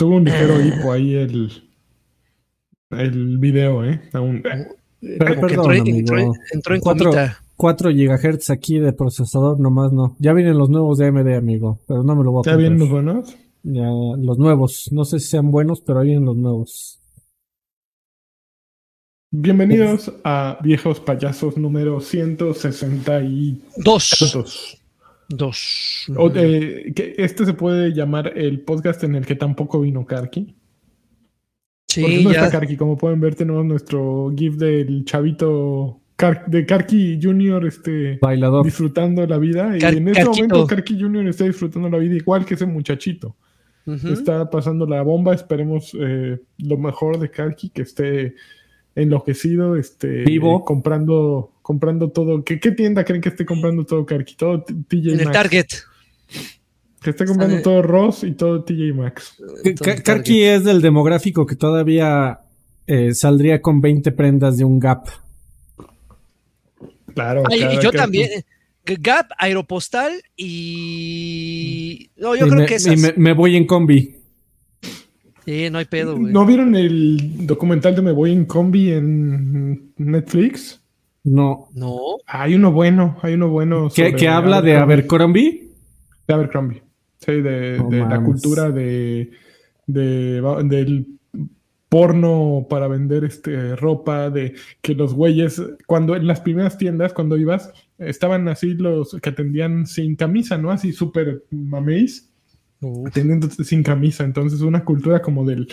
Tuvo un ligero hipo ahí el, el video, ¿eh? Aún. Pero, perdón, entró, amigo. entró, en 4, 4 GHz aquí de procesador, nomás no. Ya vienen los nuevos de AMD, amigo, pero no me lo voy a ¿Ya vienen los buenos? Ya, los nuevos. No sé si sean buenos, pero ahí vienen los nuevos. Bienvenidos a Viejos Payasos número 162. Dos. Dos. Eh, este se puede llamar el podcast en el que tampoco vino Karki. Sí, Porque no está Karki, como pueden ver, tenemos nuestro GIF del chavito de Karki Junior este, Bailador. disfrutando la vida. y en este momento Karki Junior está disfrutando la vida igual que ese muchachito. Está pasando la bomba. Esperemos eh, lo mejor de Karki, que esté enloquecido, este, vivo, comprando, comprando todo. ¿Qué, tienda creen que esté comprando todo Karki? Todo TJ En el Target. Que esté comprando todo Ross y todo TJ Maxx. Karki es del demográfico que todavía eh, saldría con 20 prendas de un Gap. Claro. y yo también. Gap, Aeropostal y. No, yo creo que esas. Y me voy en combi. Sí, no hay pedo, güey. ¿No vieron el documental de Me Voy en Combi en Netflix? No. No. Hay uno bueno, hay uno bueno. ¿Que, habla de Abercrombie? De Abercrombie. Sí, de, la cultura de, de, del porno para vender este ropa, de que los güeyes, cuando en las primeras tiendas, cuando ibas, estaban así los que atendían sin camisa, ¿no? Así súper maméis teniéndote sin camisa. Entonces, una cultura como del,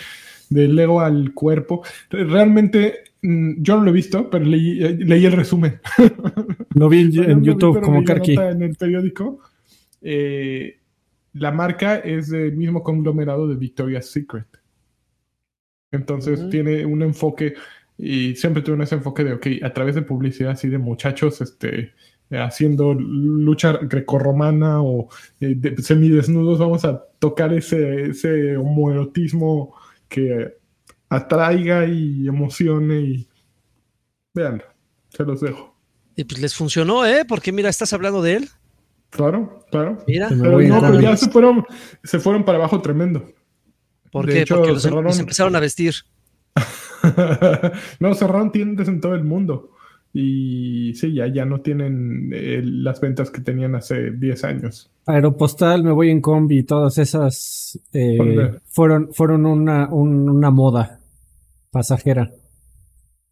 del ego al cuerpo. Realmente, yo no lo he visto, pero leí, eh, leí el resumen. Lo vi en, YouTube como Karki. En el periódico. Eh, la marca es del mismo conglomerado de Victoria's Secret. Entonces tiene un enfoque y siempre tuve ese enfoque de, ok, a través de publicidad así de muchachos, este, haciendo lucha grecorromana o eh, semidesnudos, vamos a tocar ese, ese homoerotismo que atraiga y emocione y vean, se los dejo. Y pues les funcionó, ¿eh? Porque mira, estás hablando de él. Claro, claro. Mira. Pero, no, pero ya se fueron, se fueron para abajo tremendo. ¿Por qué? Porque los, em-, empezaron a vestir. no, cerraron tiendas en todo el mundo. Y sí, ya, ya no tienen eh, las ventas que tenían hace 10 años. Aeropostal, me voy en combi, todas esas eh, fueron, fueron una, una moda pasajera.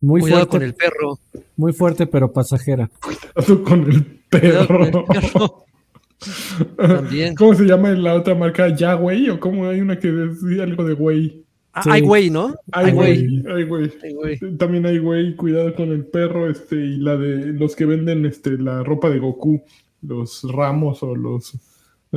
Muy Cuidado fuerte, con el perro. Muy fuerte, pero pasajera. Cuidado con el perro. También. ¿Cómo se llama la otra marca? ¿Yahweh? ¿O cómo hay una que decía algo de güey? Hay güey, ¿no? Hay güey, hay güey. También hay güey, cuidado con el perro, este, y la de los que venden este, la ropa de Goku, los Ramos o los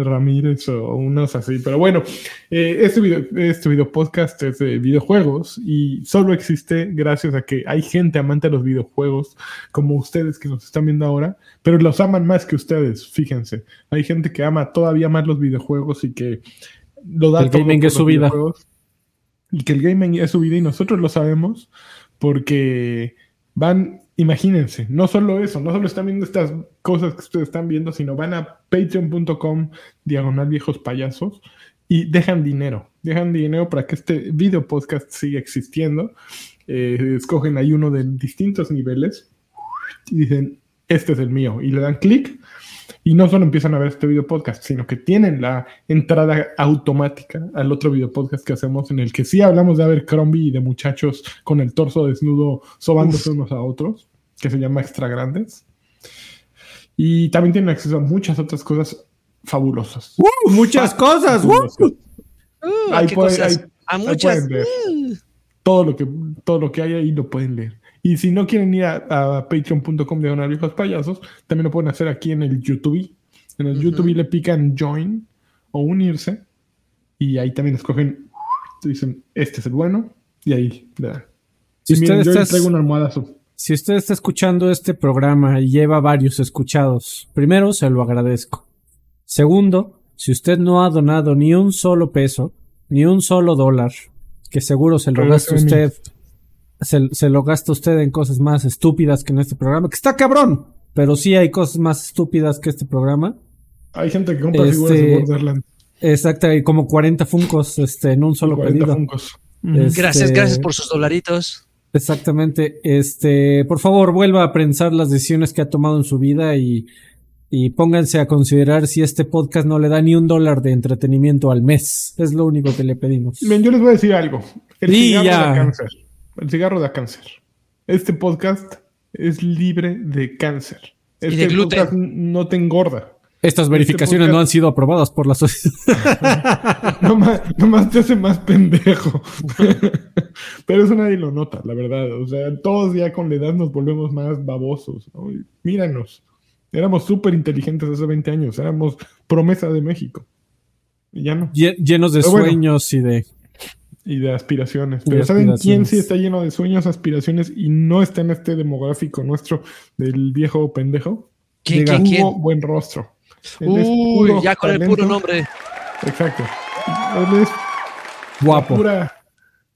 Ramírez o unos así. Pero bueno, eh, este, video, este video podcast es de videojuegos y solo existe gracias a que hay gente amante de los videojuegos, como ustedes que nos están viendo ahora, pero los aman más que ustedes, fíjense. Hay gente que ama todavía más los videojuegos y que lo da el gaming es su vida y que el gaming es su vida y nosotros lo sabemos porque van, imagínense, no solo eso, no solo están viendo estas cosas que ustedes están viendo, sino van a patreon.com diagonal viejos payasos y dejan dinero, dejan dinero para que este video podcast siga existiendo. Eh, escogen ahí uno de distintos niveles y dicen, este es el mío, y le dan clic y no solo empiezan a ver este video podcast, sino que tienen la entrada automática al otro video podcast que hacemos en el que sí hablamos de Abercrombie y de muchachos con el torso desnudo sobándose unos a otros, que se llama Extra Grandes. Y también tienen acceso a muchas otras cosas fabulosas. ¡Uh! muchas cosas. ¡Uh! ahí, a muchas. Todo lo que todo lo que hay ahí lo pueden leer. Y si no quieren ir a, patreon.com de viejos payasos, también lo pueden hacer aquí en el YouTube. En el YouTube le pican join o unirse. Y ahí también escogen, dicen, este es el bueno. Y ahí le dan. Si usted yo traigo una almohada Si usted está escuchando este programa y lleva varios escuchados, primero se lo agradezco. Segundo, si usted no ha donado ni un solo peso, ni un solo dólar, que seguro se lo gasta usted se, lo gasta usted en cosas más estúpidas que en este programa, que está cabrón, pero sí hay cosas más estúpidas que este programa. Hay gente que compra figuras de este, Borderlands. Exacto, y como 40 funcos este, en un solo 40 pedido. funcos. Este, Gracias, gracias por sus dolaritos. Exactamente. Este, por favor, vuelva a pensar las decisiones que ha tomado en su vida y, y pónganse a considerar si este podcast no le da ni un dólar de entretenimiento al mes. Es lo único que le pedimos. Bien, yo les voy a decir algo. El Y cigarro ya. da cáncer. El cigarro da cáncer. Este podcast es libre de cáncer. Y Este de gluten. podcast no te engorda. Estas verificaciones podcast- no han sido aprobadas por la sociedad. Nomás, nomás te hace más pendejo. Pero eso nadie lo nota, la verdad. O sea, todos ya con la edad nos volvemos más babosos. Míranos. Éramos súper inteligentes hace 20 años. Éramos promesa de México. Y ya no. Lle- Llenos de Pero bueno. sueños y de. Y de aspiraciones. Pero de ¿saben quién sí está lleno de sueños, aspiraciones y no está en este demográfico nuestro del viejo pendejo? ¿Quién, Diga, quién, quién? Hugo Buen Rostro. Uy, ya con el puro nombre. Exacto. Él es Guapo. pura,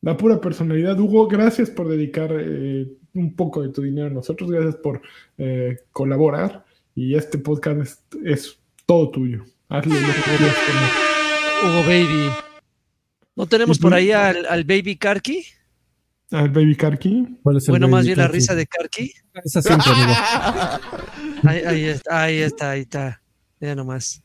la pura personalidad. Hugo, gracias por dedicar eh, un poco de tu dinero a nosotros. Gracias por eh, colaborar. Y este podcast es, es todo tuyo. Hazle lo que quieras. Hugo Baby. ¿No tenemos por ahí al, al Baby Karki? Al Baby Karki. ¿Cuál es el Bueno, baby más bien la risa de Karki. Esa siempre, amigo. Ahí, ahí está, ahí está, ahí está. Ya nomás.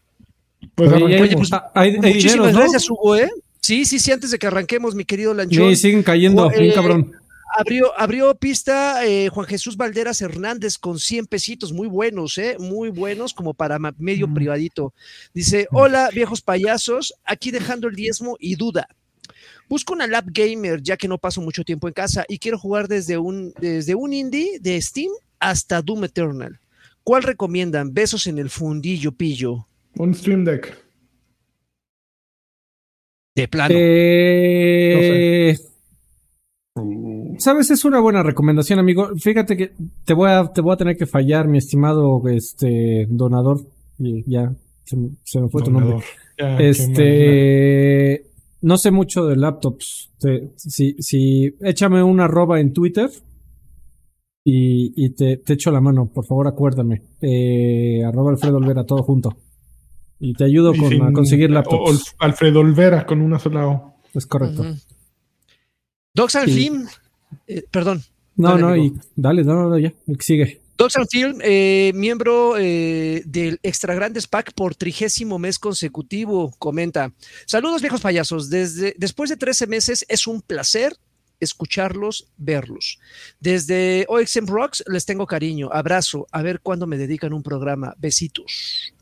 Pues Oye, pues, ah, hay, hay Muchísimas dineros, ¿no? gracias, Hugo, ¿eh? Sí, sí, sí, antes de que arranquemos, mi querido Lanchón. Sí, siguen cayendo, Eh, bien cabrón. Abrió, abrió pista eh, Juan Jesús Valderas Hernández con 100 pesitos, muy buenos, ¿eh? Muy buenos, como para medio Mm. privadito. Dice, hola viejos payasos, aquí dejando el diezmo y duda. Busco una lap gamer ya que no paso mucho tiempo en casa y quiero jugar desde un, desde un indie de Steam hasta Doom Eternal. ¿Cuál recomiendan? Besos en el fundillo pillo. Un Stream Deck. De plano. Eh, Sabes, es una buena recomendación, amigo. Fíjate que te voy a, te voy a tener que fallar, mi estimado este donador. Y ya se, me- se me fue tu nombre. Ya. Este, no sé mucho de laptops. Te- si, si, échame una arroba en Twitter y, y te, te echo la mano, por favor, acuérdame. Eh, arroba Alfredo Olvera, todo junto. Y te ayudo Y con sin- a conseguir o- laptops. Ol- Alfredo Olvera con una sola O. Es correcto. And Sí. Film, eh, perdón, No, Dale, no, amigo. y dale, no, no, no, ya, sigue. And Film, eh, miembro eh, del Extra Grandes Pack por trigésimo mes consecutivo, comenta. Saludos viejos payasos, desde después de 13 meses es un placer escucharlos, verlos. Desde OXM Rocks les tengo cariño, abrazo, a ver cuándo me dedican un programa, besitos.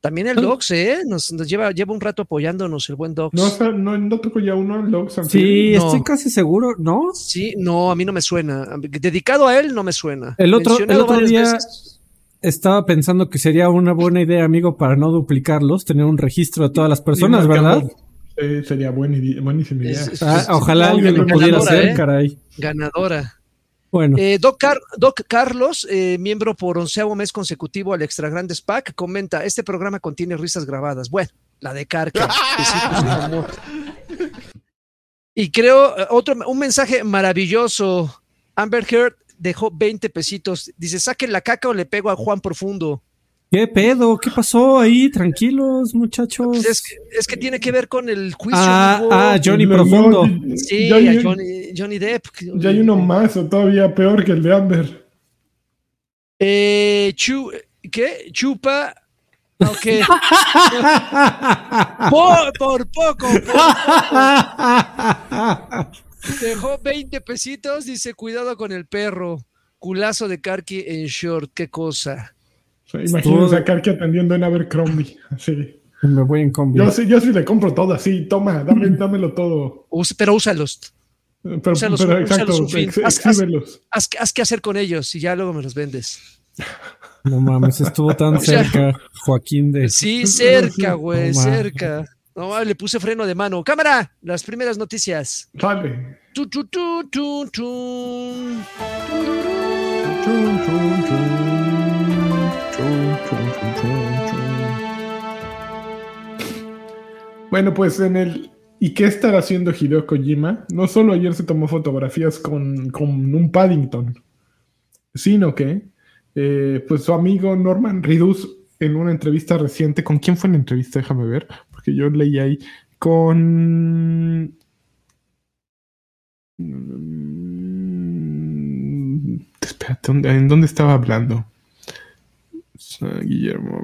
También el. Dogs, ¿eh? Nos, nos lleva, lleva un rato apoyándonos el buen Dogs. No, no, no tocó ya uno, Logs and Sí? No. estoy casi seguro, ¿no? Sí, no, a mí no me suena. Dedicado a él no me suena. El otro- el otro día- veces. Estaba pensando que sería una buena idea, amigo, para no duplicarlos, tener un registro de todas las personas, ¿verdad? Sí, sería buena buenísima idea. Es- es- Ah, ojalá alguien lo pudiera hacer, ¿eh? caray. ganadora. Bueno, Eh, Doc, Car- Doc Carlos, eh, miembro por onceavo mes consecutivo al Extra Grandes Pack, comenta: Este programa contiene risas grabadas. Bueno, la de Carca. amor. y creo eh, otro un mensaje maravilloso. Amber Heard dejó 20 pesitos. Dice: Saquen la caca o le pego a Juan Profundo. ¿Qué pedo? ¿Qué pasó ahí? Tranquilos, muchachos. Pues es, que, es que tiene que ver con el juicio. Ah, ah, Johnny Profundo. Sí, ya, hay, a Johnny, Johnny Depp. ya hay uno más o todavía peor que el de Amber. Eh, chu- ¿Qué? Chupa. Ok. por, por poco. por- dejó 20 pesitos. Dice: Cuidado con el perro. Culazo de Karki en short. Qué cosa. Sea, imagínense Estuvo- a Karki atendiendo en Abercrombie. Así. Me voy en combi. Yo sí, yo sí le compro todo así. Toma, dame, dámelo todo. Pero úsalos. Pero, Úsalos, pero úsalos exacto, fin. ex- Haz- haz- exhíbelos. Haz, haz qué hacer con ellos y ya luego me los vendes. No mames, estuvo tan O sea- cerca, Joaquín de. Sí, cerca, güey, No mames. cerca. No, le puse freno de mano. Cámara, las primeras noticias. Sale. Tu, tu, tu, Bueno, pues en el ¿Y qué estará haciendo Hideo Kojima? No solo ayer se tomó fotografías con, con un Paddington, sino que eh, pues su amigo Norman Reedus en una entrevista reciente, ¿con quién fue la entrevista? Déjame ver, porque que yo leí ahí, con... Mm, espérate, ¿en dónde estaba hablando? Guillermo.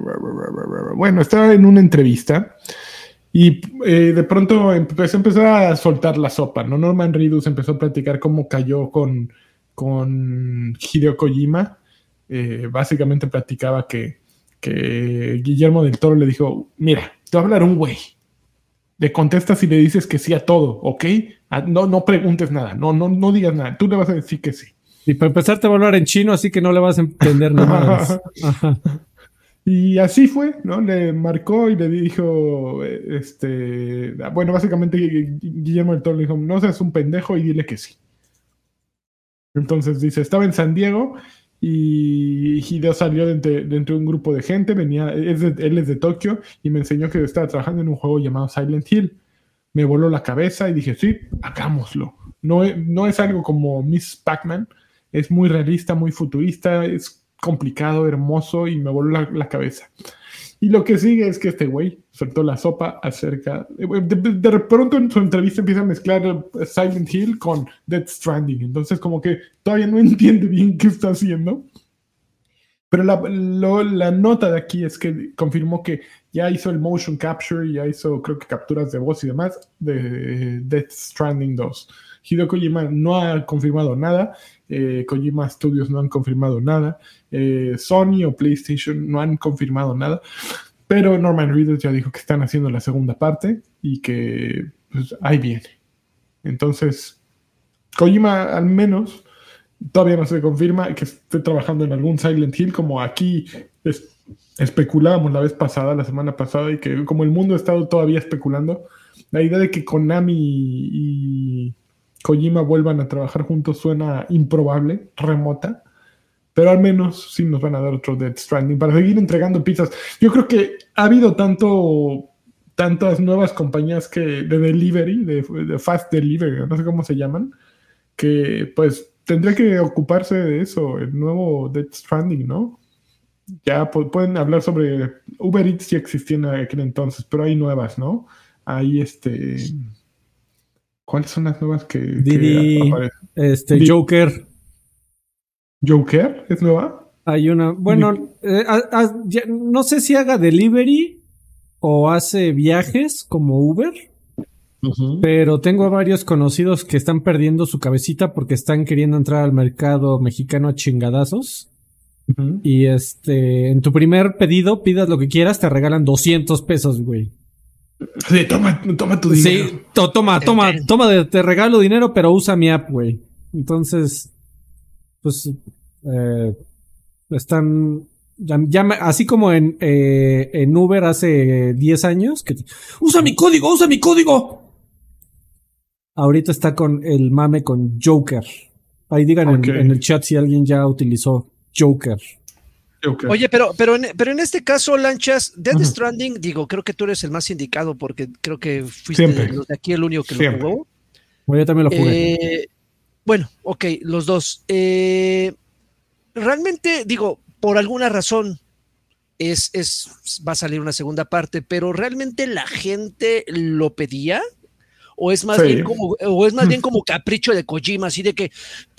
Bueno, estaba en una entrevista y eh, de pronto empezó, empezó a soltar la sopa, ¿no? Norman Reedus empezó a platicar cómo cayó con, con Hideo Kojima. Eh, básicamente platicaba que, que Guillermo del Toro le dijo, mira, te va a hablar un güey. Le contestas y le dices que sí a todo, ¿ok? No, no preguntes nada, no, no, no digas nada, tú le vas a decir que sí. Y para empezar te va a hablar en chino, así que no le vas a entender nada Y así fue, ¿no? Le marcó y le dijo, este, bueno, básicamente Guillermo del Toro le dijo, no seas un pendejo y dile que sí. Entonces dice, estaba en San Diego y Hideo salió dentro, de un grupo de gente, venía, él es de Tokio y me enseñó que estaba trabajando en un juego llamado Silent Hill. Me voló la cabeza y dije, sí, hagámoslo. No, no es algo como Miss Pac-Man, es muy realista, muy futurista, es complicado, hermoso y me voló la, cabeza. Y lo que sigue es que este güey soltó la sopa acerca. De, pronto en su entrevista empieza a mezclar Silent Hill con Death Stranding. Entonces, como que todavía no entiende bien qué está haciendo. Pero la, la nota de aquí es que confirmó que ya hizo el motion capture, ya hizo, creo que capturas de voz y demás de Death Stranding 2. Hideo Kojima no ha confirmado nada, eh, Kojima Studios no han confirmado nada, eh, Sony o PlayStation no han confirmado nada, pero Norman Reedus ya dijo que están haciendo la segunda parte y que pues, ahí viene. Entonces, Kojima al menos todavía no se confirma que esté trabajando en algún Silent Hill como aquí especulábamos la vez pasada, la semana pasada, y que como el mundo ha estado todavía especulando, la idea de que Konami y Kojima vuelvan a trabajar juntos suena improbable, remota, pero al menos sí nos van a dar otro Dead Stranding para seguir entregando pizzas. Yo creo que ha habido tanto tantas nuevas compañías que de delivery, de, fast delivery, no sé cómo se llaman, que pues tendría que ocuparse de eso, el nuevo Dead Stranding, ¿no? Ya pueden hablar sobre Uber Eats si existía en aquel entonces, pero hay nuevas, ¿no? Hay este ¿Cuáles son las nuevas que, Didi, este Joker. ¿Joker? ¿Es nueva? Hay una, bueno, eh, no sé si haga delivery o hace viajes como Uber, pero tengo varios conocidos que están perdiendo su cabecita porque están queriendo entrar al mercado mexicano a chingadazos. Y este, en tu primer pedido, pidas lo que quieras, te regalan 200 pesos, güey. Sí, toma, toma tu dinero. Sí, toma, toma, toma, te regalo dinero, pero usa mi app, güey. Entonces, pues, eh, están, ya, así como en, eh, en Uber hace 10 años, que usa mi código, usa mi código. Ahorita está con el mame con Joker. Ahí digan en, en, el chat si alguien ya utilizó Joker. Oye, pero, pero, en, pero en este caso, Lanchas, Dead Stranding, digo, creo que tú eres el más indicado porque creo que fuiste de, aquí el único que lo jugó. Bueno, yo también lo jugué. Eh, bueno, ok, los dos. Eh, realmente, digo, por alguna razón es, es, va a salir una segunda parte, pero realmente la gente lo pedía o es más bien como o es más bien como capricho de Kojima así de que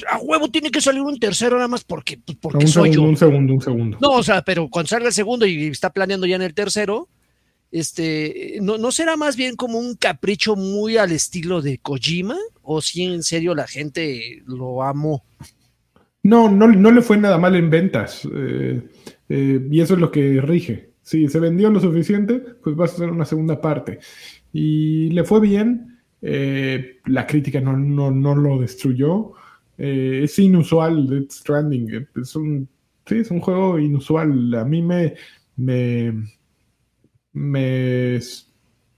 a huevo tiene que salir un tercero nada más porque pues, porque soy yo un segundo un segundo. No o sea pero cuando salga el segundo y está planeando ya en el tercero este no, no será más bien como un capricho muy al estilo de Kojima o si en serio la gente lo amó no no, no le fue nada mal en ventas eh, eh, y eso es lo que rige. Si se vendió lo suficiente pues vas a hacer una segunda parte. Y le fue bien eh, la crítica no, no, lo destruyó. Eh, es inusual Dead Stranding. Es un, sí, es un juego inusual. A mí me, me, me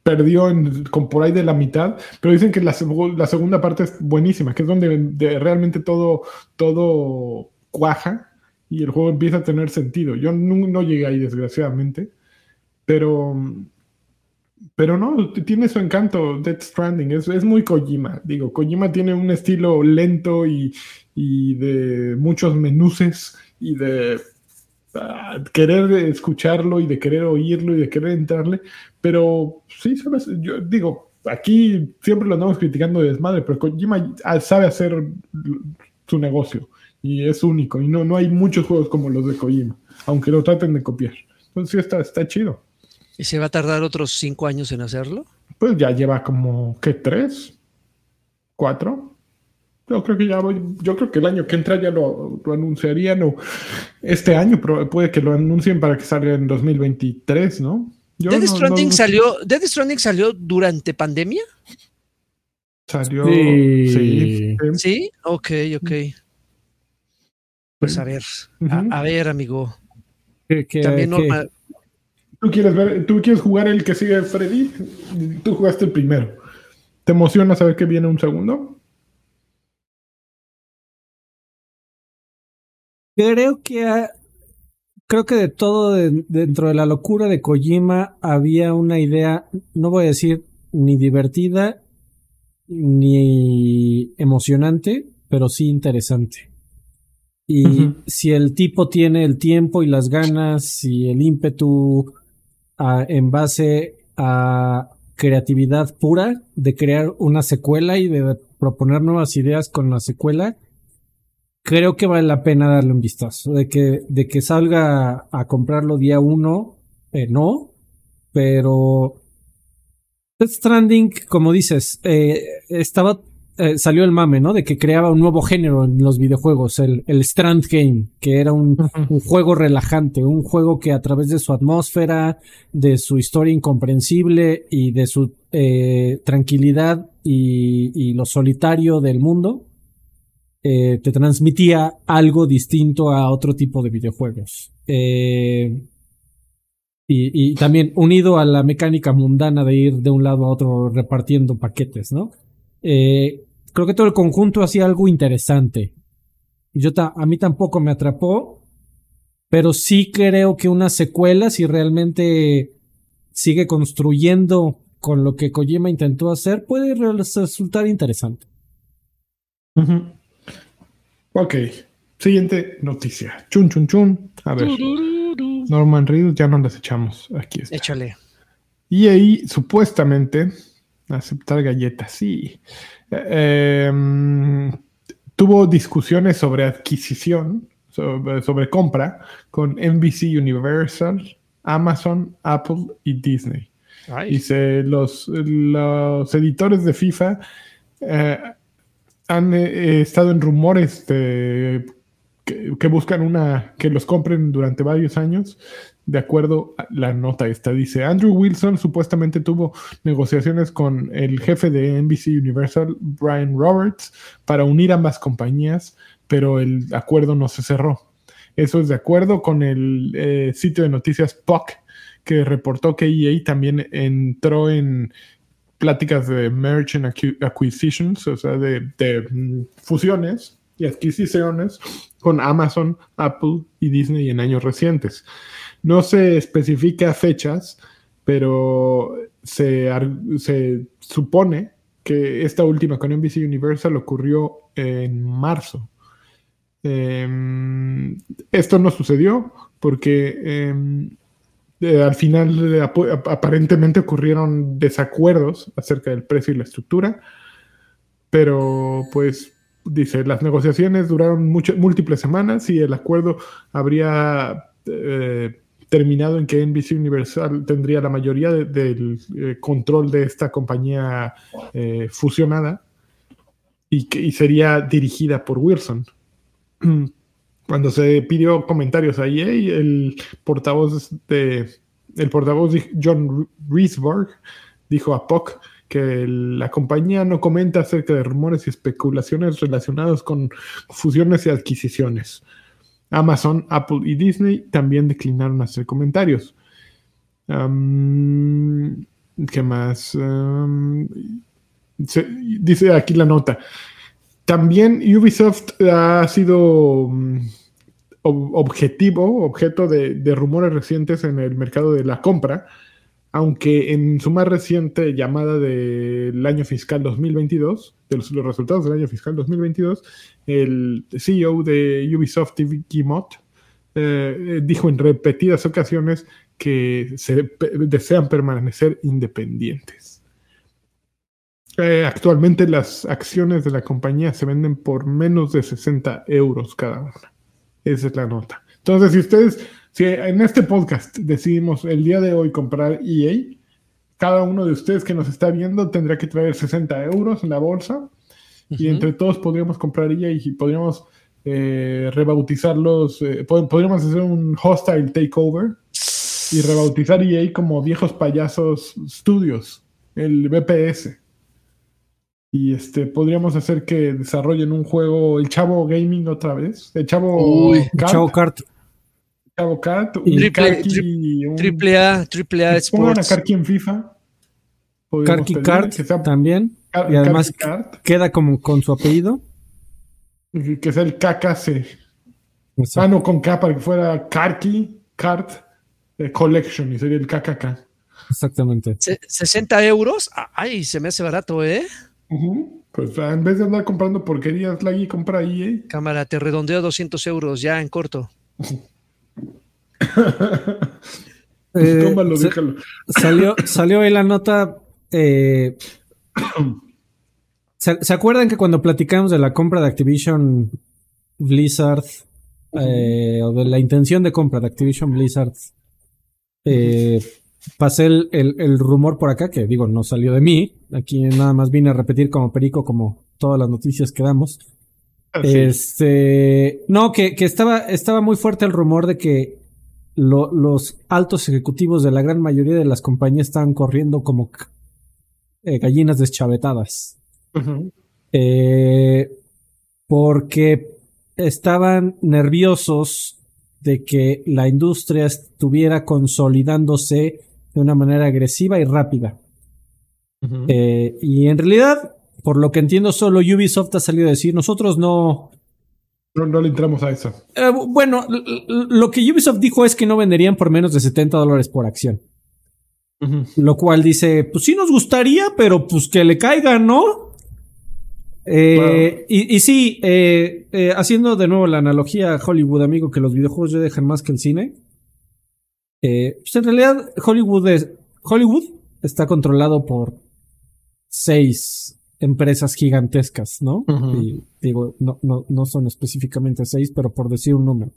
perdió en, con por ahí de la mitad, pero dicen que la, la segunda parte es buenísima, que es donde realmente todo, todo cuaja y el juego empieza a tener sentido. Yo no, no llegué ahí, desgraciadamente, pero pero no, tiene su encanto Death Stranding, es, es muy Kojima. Digo, Kojima tiene un estilo lento y, de muchos menuces y de ah, querer escucharlo y de querer oírlo y de querer entrarle, Pero sí, sabes, yo digo, aquí siempre lo andamos criticando de desmadre, pero Kojima sabe hacer su negocio y es único. Y no, no hay muchos juegos como los de Kojima, aunque lo traten de copiar. Entonces sí está, está chido. ¿Y se va a tardar otros cinco años en hacerlo? Pues ya lleva como, ¿qué? ¿Tres? ¿Cuatro? Yo creo que ya voy, yo creo que el año que entra ya lo, lo anunciarían o este año pero puede que lo anuncien para que salga en 2023, ¿no? Dead, Stranding salió, ¿Dead Stranding salió durante pandemia? Salió. Sí. Sí, ok, ok. Pues a ver, a, ver, amigo. También normal. ¿Tú quieres ver, tú quieres jugar el que sigue Freddy? Tú jugaste el primero. ¿Te emociona saber que viene un segundo? Creo que creo que de todo dentro de la locura de Kojima había una idea, no voy a decir ni divertida ni emocionante, pero sí interesante. Y si el tipo tiene el tiempo y las ganas y el ímpetu en base a creatividad pura de crear una secuela y de proponer nuevas ideas con la secuela, creo que vale la pena darle un vistazo. De que, de que salga a comprarlo día uno, eh, no, pero Stranding, como dices, eh, estaba eh, salió el mame, ¿no? De que creaba un nuevo género en los videojuegos, el, el Strand Game, que era un, juego relajante, un juego que a través de su atmósfera, de su historia incomprensible y de su eh, tranquilidad y, y, lo solitario del mundo, eh, te transmitía algo distinto a otro tipo de videojuegos. y, y también unido a la mecánica mundana de ir de un lado a otro repartiendo paquetes, ¿no? Eh, creo que todo el conjunto hacía algo interesante. Yo a mí tampoco me atrapó, pero sí creo que una secuela, si realmente sigue construyendo con lo que Kojima intentó hacer, puede resultar interesante. Ok, siguiente noticia. Chun, chun, chun. A ver. Norman Reedus, ya no las echamos. Aquí está. Échale. Y ahí, supuestamente, Aceptar galletas, sí. Em, tuvo discusiones sobre adquisición, sobre, compra, con NBC Universal, Amazon, Apple y Disney. Dice, los, los editores de FIFA eh, han eh, estado en rumores de, que, que, buscan una que los compren durante varios años de acuerdo a la nota esta. Dice, Andrew Wilson supuestamente tuvo negociaciones con el jefe de NBC Universal, Brian Roberts, para unir ambas compañías, pero el acuerdo no se cerró. Eso es de acuerdo con el eh, sitio de noticias POC, que reportó que EA también entró en pláticas de merchant acquisitions, o sea, de, de mm, fusiones y adquisiciones con Amazon, Apple y Disney en años recientes. No se especifica fechas, pero se, supone que esta última con NBC Universal ocurrió en marzo. Em, esto no sucedió porque em, eh, al final aparentemente ocurrieron desacuerdos acerca del precio y la estructura, pero pues dice, las negociaciones duraron múltiples semanas y el acuerdo habría eh, terminado en que NBC Universal tendría la mayoría del eh, control de esta compañía eh, fusionada y, que, sería dirigida por Wilson. Cuando se pidió comentarios a EA, el portavoz de el portavoz John Riesberg dijo a POC que la compañía no comenta acerca de rumores y especulaciones relacionados con fusiones y adquisiciones. Amazon, Apple y Disney también declinaron hacer comentarios. ¿Qué más? dice aquí la nota. También Ubisoft ha sido mm, objetivo, objeto de, rumores recientes en el mercado de la compra, aunque en su más reciente llamada del año fiscal 2022, de los, resultados del año fiscal 2022, el CEO de Ubisoft, Vicky Mott, eh, dijo en repetidas ocasiones que se desean permanecer independientes. Eh, actualmente las acciones de la compañía se venden por menos de 60 euros cada una. Esa es la nota. Entonces, si ustedes, si en este podcast decidimos el día de hoy comprar EA, cada uno de ustedes que nos está viendo tendrá que traer 60 euros en la bolsa y entre todos podríamos comprar EA y podríamos eh, rebautizarlos, eh, podríamos hacer un hostile takeover y rebautizar EA como viejos payasos studios, el BPS. Y este, podríamos hacer que desarrollen un juego, el Chavo Gaming otra vez, el Chavo Kart. Chavo Kart. Chavo Kart, un triple, triple A, triple A Pongan a Karki en FIFA. Karki Kart también. y además queda como con su apellido. Que sea el KKC. Ah, no, con K para que fuera Karki Kart eh, Collection y sería el KKK. Exactamente. 60 euros. Ay, se me hace barato, ¿eh? Pues ah, en vez de andar comprando porquerías, Lagui compra ahí, ¿eh? Cámara, te redondeo 200 euros ya en corto. eh, Tómalo, déjalo. Salió, salió ahí la nota. Eh, ¿se, acuerdan que cuando platicamos de la compra de Activision Blizzard eh, o de la intención de compra de Activision Blizzard? Pasé el, rumor por acá, que digo, no salió de mí. Aquí nada más vine a repetir como perico, como todas las noticias que damos. Este, no, que, estaba, estaba muy fuerte el rumor de que los altos ejecutivos de la gran mayoría de las compañías estaban corriendo como eh, gallinas deschavetadas. Eh, porque estaban nerviosos de que la industria estuviera consolidándose de una manera agresiva y rápida. Eh, y en realidad, por lo que entiendo, solo Ubisoft ha salido a decir, nosotros no... No, le entramos a eso. Eh, bueno, lo que Ubisoft dijo es que no venderían por menos de 70 dólares por acción. Lo cual dice, pues sí nos gustaría, pero pues que le caigan, ¿no? Eh, y, y, sí, haciendo de nuevo la analogía a Hollywood, amigo, que los videojuegos ya dejan más que el cine. Eh, pues en realidad, Hollywood, es, Hollywood está controlado por seis empresas gigantescas, ¿no? y, digo, no, no, no son específicamente seis, pero por decir un número.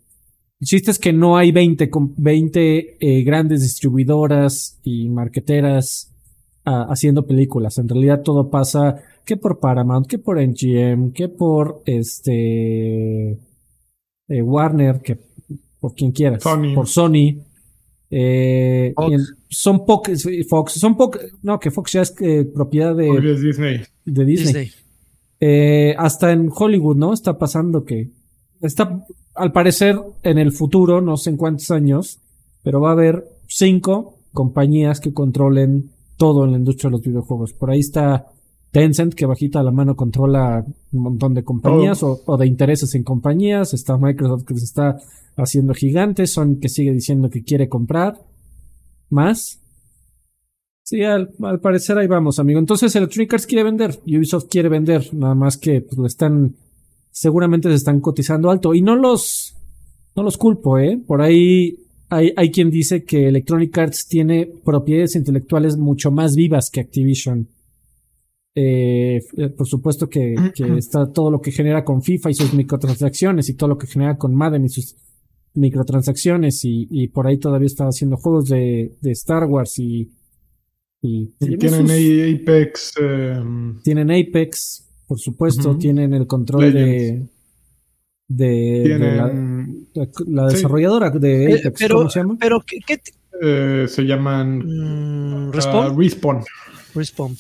El chiste es que no hay 20, 20 eh, grandes distribuidoras y marqueteras ah, haciendo películas. En realidad todo pasa que por Paramount, que por MGM, que por este eh, Warner, que por quien quieras, por Sony. Eh, son pocos, Fox, son pocos, no, que Fox ya es eh, propiedad de, Disney. De Disney. Eh, hasta en Hollywood, ¿no? Está pasando que está, al parecer, en el futuro, no sé en cuántos años, pero va a haber cinco compañías que controlen todo en la industria de los videojuegos. Por ahí está Tencent, que bajita la mano controla un montón de compañías o, o, de intereses en compañías. Está Microsoft, que se está haciendo gigantes, son que sigue diciendo que quiere comprar más. Sí, al, parecer ahí vamos, amigo. Entonces Electronic Arts quiere vender, Ubisoft quiere vender, nada más que pues, lo están, seguramente se están cotizando alto. Y no los, no los culpo, ¿eh? Por ahí hay, hay quien dice que Electronic Arts tiene propiedades intelectuales mucho más vivas que Activision. Eh, por supuesto que, que, está todo lo que genera con FIFA y sus microtransacciones y todo lo que genera con Madden y sus microtransacciones y, y por ahí todavía está haciendo juegos de, de Star Wars y... Y, tienen Apex. Em, tienen Apex, por supuesto, tienen el control de... De, la, desarrolladora de eh, Apex, pero, ¿cómo se llama? Pero, ¿qué, eh, se llaman mm, Respawn. Respawn. Respawn.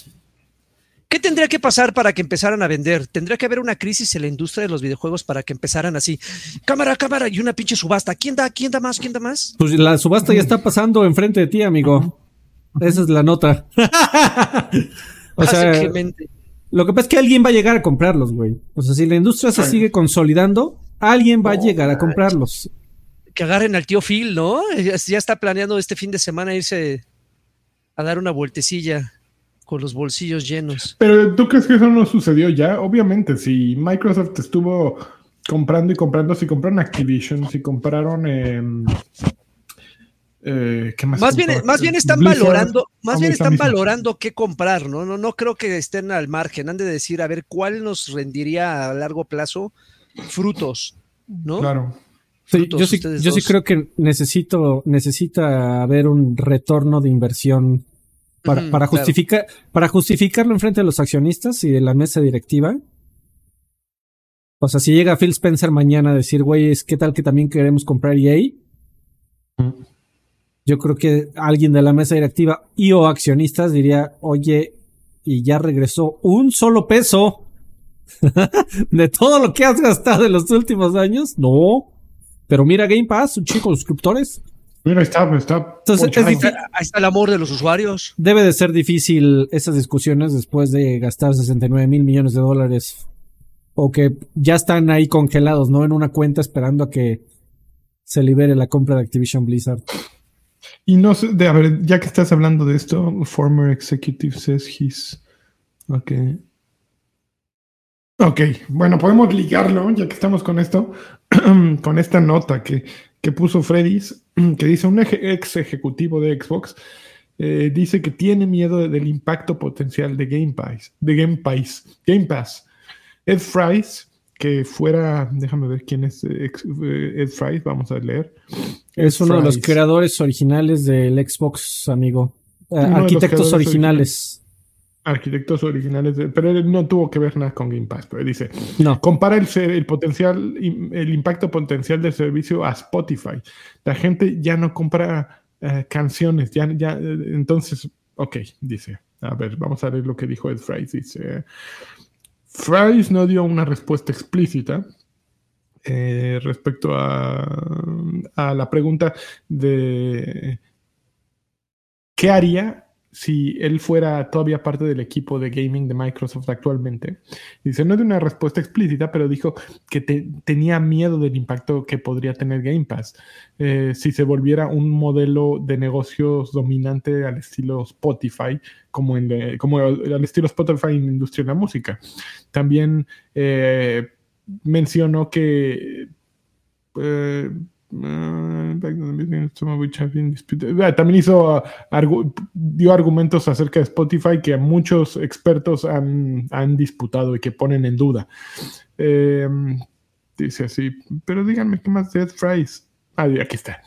¿Qué tendría que pasar para que empezaran a vender? ¿Tendría que haber una crisis en la industria de los videojuegos para que empezaran así? Cámara, cámara y una pinche subasta. ¿Quién da? ¿Quién da más? ¿Quién da más? Pues la subasta ya está pasando enfrente de ti, amigo. Esa es la nota. o sea, lo que pasa es que alguien va a llegar a comprarlos, güey. O sea, si la industria se sigue consolidando, alguien va a llegar a comprarlos. Que agarren al tío Phil, ¿no? Ya está planeando este fin de semana irse a dar una vueltecilla con los bolsillos llenos. Pero ¿tú crees que eso no sucedió ya? Obviamente, si Microsoft estuvo comprando y comprando. Si compraron Activision, si compraron. em, eh, ¿qué más? Más bien, más bien están Blizzard, valorando, más bien están valorando qué comprar, ¿no? No, no creo que estén al margen. Han de decir, a ver, ¿cuál nos rendiría a largo plazo frutos? ¿no? Claro. Sí, Frutos, yo sí, yo sí creo que necesito, necesita haber un retorno de inversión para, Ujú, para claro. justificar, para justificarlo en frente de los accionistas y de la mesa directiva. O sea, si llega Phil Spencer mañana a decir, güey, es que tal que también queremos comprar EA, yo creo que alguien de la mesa directiva y o accionistas diría, oye, y ya regresó un solo peso de todo lo que has gastado en los últimos años. No. Pero mira Game Pass, un chico de suscriptores. Mira, está, está. Entonces, es ponchado. difícil. Ahí está el amor de los usuarios. Debe de ser difícil esas discusiones después de gastar 69 mil millones de dólares. O que ya están ahí congelados, ¿no? En una cuenta esperando a que se libere la compra de Activision Blizzard. Y no sé, de, a ver, ya que estás hablando de esto, former executive says he's. Ok. Ok, bueno, podemos ligarlo, ya que estamos con esto, con esta nota que, que puso Freddy's, que dice un ex ejecutivo de Xbox, eh, dice que tiene miedo del impacto potencial de Game Pass, de Game Pass, Game Pass. Ed Fries, que fuera, déjame ver quién es eh, ex- eh, Ed Fries, vamos a leer. Es uno de los creadores originales del Xbox, amigo. Eh, arquitectos originales. Arquitectos originales, de- pero él no tuvo que ver nada con Game Pass, pero dice, No. compara el, el potencial, el impacto potencial del servicio a Spotify. La gente ya no compra eh, canciones, ya, ya, entonces, ok, dice, a ver, vamos a ver lo que dijo Ed Fries, dice, Fries no dio una respuesta explícita eh, respecto a, a la pregunta de qué haría si él fuera todavía parte del equipo de gaming de Microsoft actualmente. Dice, no de una respuesta explícita, pero dijo que te- tenía miedo del impacto que podría tener Game Pass eh, si se volviera un modelo de negocios dominante al estilo Spotify, como, en, eh, como al estilo Spotify en la industria de la música. También eh, mencionó que... disputed. Ah, También hizo, uh, argu- dio argumentos acerca de Spotify que muchos expertos han, han disputado y que ponen en duda. Eh, dice así, pero díganme qué más de Ed Fries. Ah, aquí está.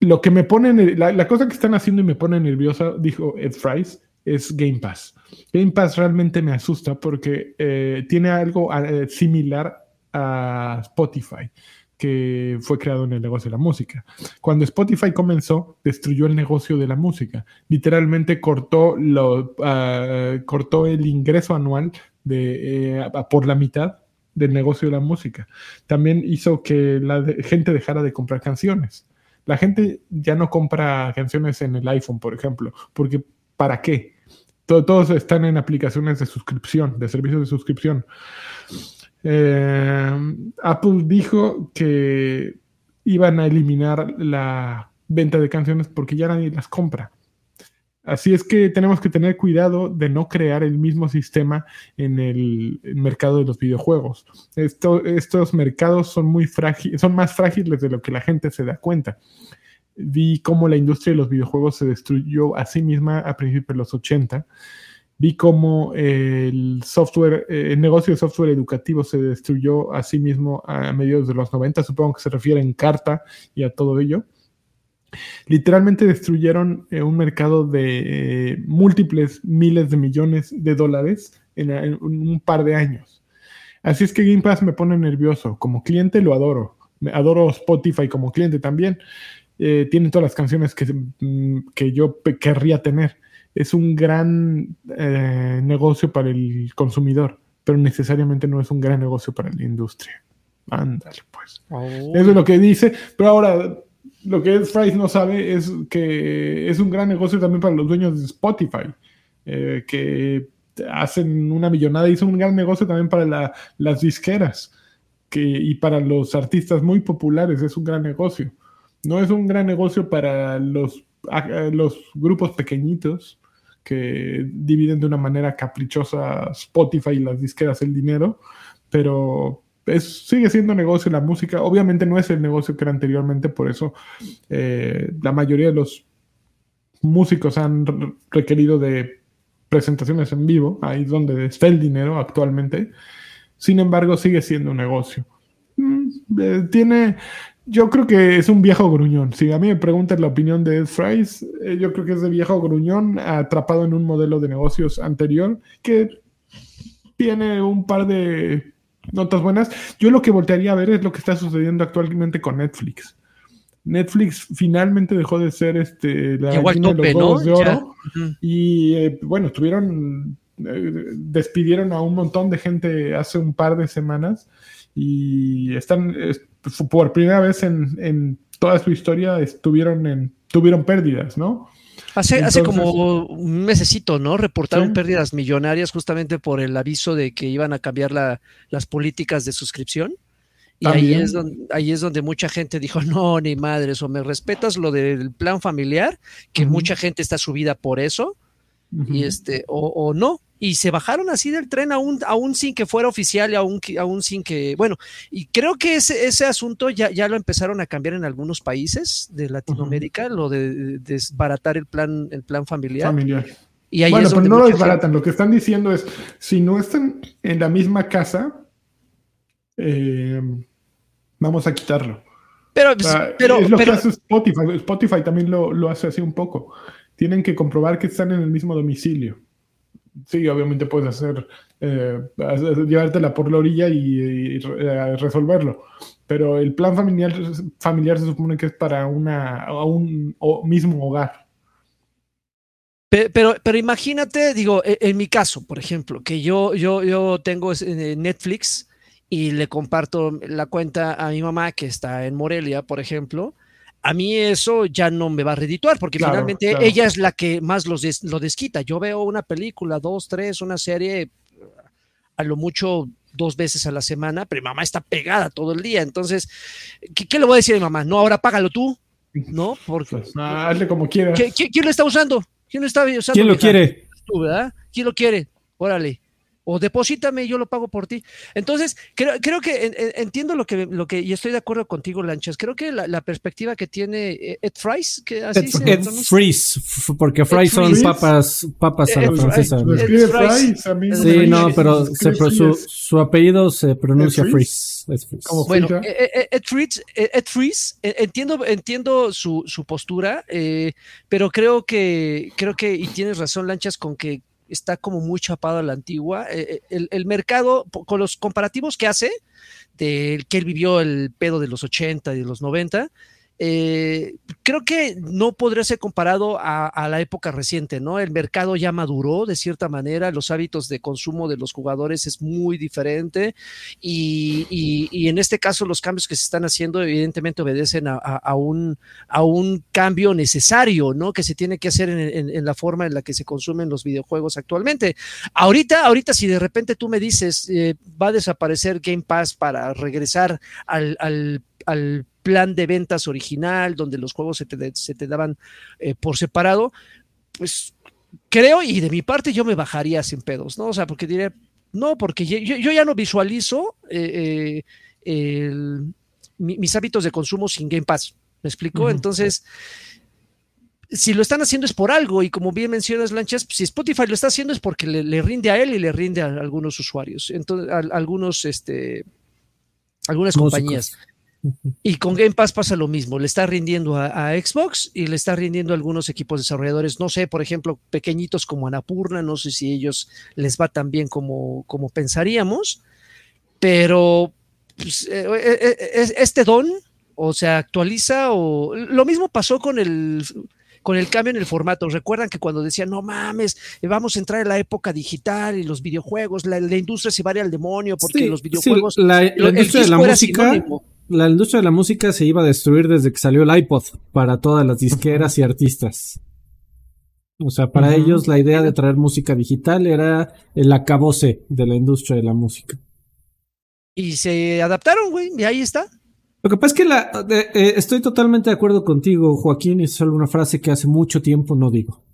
Lo que me pone, ner- la, la cosa que están haciendo y me pone nerviosa, dijo Ed Fries, es Game Pass. Game Pass realmente me asusta porque eh, tiene algo eh, similar a Spotify, que fue creado en el negocio de la música. Cuando Spotify comenzó, destruyó el negocio de la música. Literalmente cortó, lo, ah, cortó el ingreso anual de, eh, por la mitad del negocio de la música. También hizo que la gente dejara de comprar canciones. La gente ya no compra canciones en el iPhone, por ejemplo, porque ¿para qué? To- Todos están en aplicaciones de suscripción, de servicios de suscripción. Eh, Apple dijo que iban a eliminar la venta de canciones porque ya nadie las compra. Así es que tenemos que tener cuidado de no crear el mismo sistema en el mercado de los videojuegos. Esto- estos mercados son muy frágiles, son más frágiles de lo que la gente se da cuenta. Vi cómo la industria de los videojuegos se destruyó a sí misma a principios de los 80. Vi cómo el software, eh, el negocio de software educativo se destruyó a sí mismo a mediados de los 90. Supongo que se refiere en carta y a todo ello. Literalmente destruyeron eh, un mercado de eh, múltiples miles de millones de dólares en, un par de años. Así es que Game Pass me pone nervioso. Como cliente lo adoro. Adoro Spotify como cliente también. Eh, tiene todas las canciones que, mm, que yo querría tener. Es un gran eh, negocio para el consumidor, pero necesariamente no es un gran negocio para la industria. Ándale, pues. Eso es lo que dice, pero ahora lo que Fries no sabe es que es un gran negocio también para los dueños de Spotify, eh, que hacen una millonada, hizo un gran negocio también para la- las disqueras que, y para los artistas muy populares, es un gran negocio. No es un gran negocio para los, los grupos pequeñitos que dividen de una manera caprichosa Spotify y las disqueras el dinero, pero sigue siendo negocio la música. Obviamente no es el negocio que era anteriormente, por eso eh, la mayoría de los músicos han requerido de presentaciones en vivo, ahí es donde está el dinero actualmente. Sin embargo, sigue siendo un negocio. Mm, eh, tiene, yo creo que es un viejo gruñón. Si a mí me preguntan la opinión de Ed Fries, eh, yo creo que es de viejo gruñón atrapado en un modelo de negocios anterior que tiene un par de notas buenas. Yo lo que voltearía a ver es lo que está sucediendo actualmente con Netflix. Netflix finalmente dejó de ser este la Llegó al tope, de los ¿no? De Ya. oro y eh, bueno, estuvieron eh, despidieron a un montón de gente hace un par de semanas y están es- por primera vez en, en toda su historia estuvieron en tuvieron pérdidas, ¿no? Hace, hace como un mesecito, ¿no? Reportaron Sí. pérdidas millonarias justamente por el aviso de que iban a cambiar la- las políticas de suscripción. Y ahí es, donde, ahí es donde mucha gente dijo, no, ni madres, o me respetas lo del plan familiar, que mucha gente está subida por eso, y este, o, o no. Y se bajaron así del tren aún, aún sin que fuera oficial y aún, aún sin que, bueno, y creo que ese, ese asunto ya, ya lo empezaron a cambiar en algunos países de Latinoamérica, lo de desbaratar el plan, el plan familiar. familiar. Y ahí bueno, es pero donde no lo desbaratan. Lo que están diciendo es, si no están en la misma casa, eh, vamos a quitarlo. Pero, O sea, pero, es lo pero- que hace Spotify. Spotify también lo, lo hace así un poco. Tienen que comprobar que están en el mismo domicilio. Sí, obviamente puedes hacer, eh, llevártela por la orilla y, eh, resolverlo. Pero el plan familiar, familiar se supone que es para una, un mismo hogar. Pe- Pero, pero imagínate, digo, e- en mi caso, por ejemplo, que yo, yo, yo tengo eh, Netflix y le comparto la cuenta a mi mamá que está en Morelia, por ejemplo. A mí eso ya no me va a redituar, porque Claro, finalmente claro. ella es la que más los des- lo desquita. Yo veo una película, dos, tres, una serie, a lo mucho dos veces a la semana, pero mi mamá está pegada todo el día. Entonces, ¿qué, qué le voy a decir a mi mamá? No, ahora págalo tú, ¿no? Porque Pues, ah, hazle como quieras. ¿Qui- qui- ¿Quién lo está usando? ¿Quién lo está usando? ¿Quién lo quiere? Tú, ¿verdad? ¿Quién lo quiere? Órale. O deposítame y yo lo pago por ti. Entonces, creo, creo que en- en- entiendo lo que, lo que, y estoy de acuerdo contigo, Lanchas. Creo que la, la perspectiva que tiene eh, Ed Fries, que así Ed, se Ed. Fries, porque fries son Fries. papas, papas a la francesa. Sí, no, pero se, su, su apellido se pronuncia Ed Fries. Ed Fries. Bueno, eh, eh, Ed Fries, eh, Ed Fries, eh, entiendo, entiendo su, su postura, eh, pero creo que, creo que, y tienes razón, Lanchas, con que está como muy chapado a la antigua. Eh, eh, el, el mercado, con los comparativos que hace, del que él vivió el pedo de los 80 y de los 90, eh, creo que no podría ser comparado a, la época reciente, ¿no? El mercado ya maduró de cierta manera, los hábitos de consumo de los jugadores es muy diferente y, en este caso los cambios que se están haciendo evidentemente obedecen a, un, a un cambio necesario, ¿no? Que se tiene que hacer en, la forma en la que se consumen los videojuegos actualmente. Ahorita, ahorita si de repente tú me dices, eh, va a desaparecer Game Pass para regresar al plan de ventas original, donde los juegos se te, se te daban eh, por separado, pues creo, y de mi parte yo me bajaría sin pedos, ¿no? O sea, porque diría, no, porque yo, yo- ya no visualizo eh, eh, el- mi- mis hábitos de consumo sin Game Pass. ¿Me explico? Entonces, si lo están haciendo es por algo, y como bien mencionas, Lanchas, si Spotify lo está haciendo es porque le, le rinde a él y le rinde a algunos usuarios, entonces, a, a algunos, este, algunas Músicos. Y con Game Pass pasa lo mismo, le está rindiendo a, a Xbox y le está rindiendo a algunos equipos desarrolladores, no sé, por ejemplo, pequeñitos como Anapurna, no sé si ellos les va tan bien como, como pensaríamos, pero pues, eh, eh, eh, este don o se actualiza o lo mismo pasó con el con el cambio en el formato. Recuerdan que cuando decían, no mames, vamos a entrar en la época digital y los videojuegos, la, la industria se va al demonio porque Sí, los sí, videojuegos... la, la industria de la música, sinónimo. La industria de la música se iba a destruir desde que salió el iPod para todas las disqueras y artistas. O sea, para ellos la idea de traer música digital era el acabose de la industria de la música. Y se adaptaron, güey, y ahí está. Lo que pasa es que la, eh, estoy totalmente de acuerdo contigo, Joaquín, y es solo una frase que hace mucho tiempo no digo.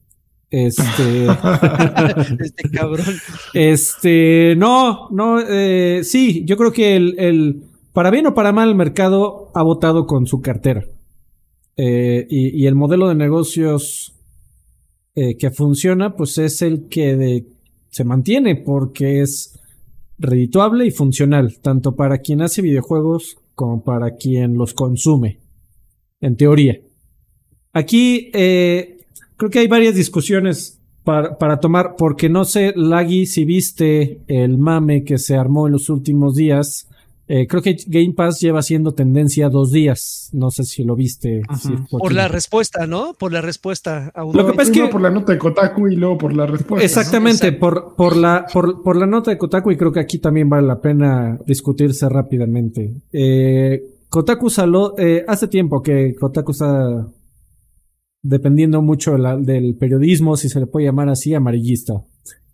Este, este cabrón. Este, no, no, eh, sí, yo creo que el, el, para bien o para mal, el mercado ha votado con su cartera. Eh, y, el modelo de negocios eh, que funciona, pues es el que se mantiene porque es redituable y funcional, tanto para quien hace videojuegos como para quien los consume, en teoría. Aquí eh, creo que hay varias discusiones para, para, tomar, porque no sé, Laggy, si viste el mame que se armó en los últimos días. Eh, creo que Game Pass lleva siendo tendencia dos días. No sé si lo viste. Si por la respuesta, ¿no? Por la respuesta a un... Lo que pasa es que por la nota de Kotaku y luego por la respuesta. Exactamente, ¿no? por, por, la, por, por, la nota de Kotaku y creo que aquí también vale la pena discutirse rápidamente. Eh, Kotaku salió, eh, hace tiempo que Kotaku está dependiendo mucho la, del periodismo, si se le puede llamar así, amarillista.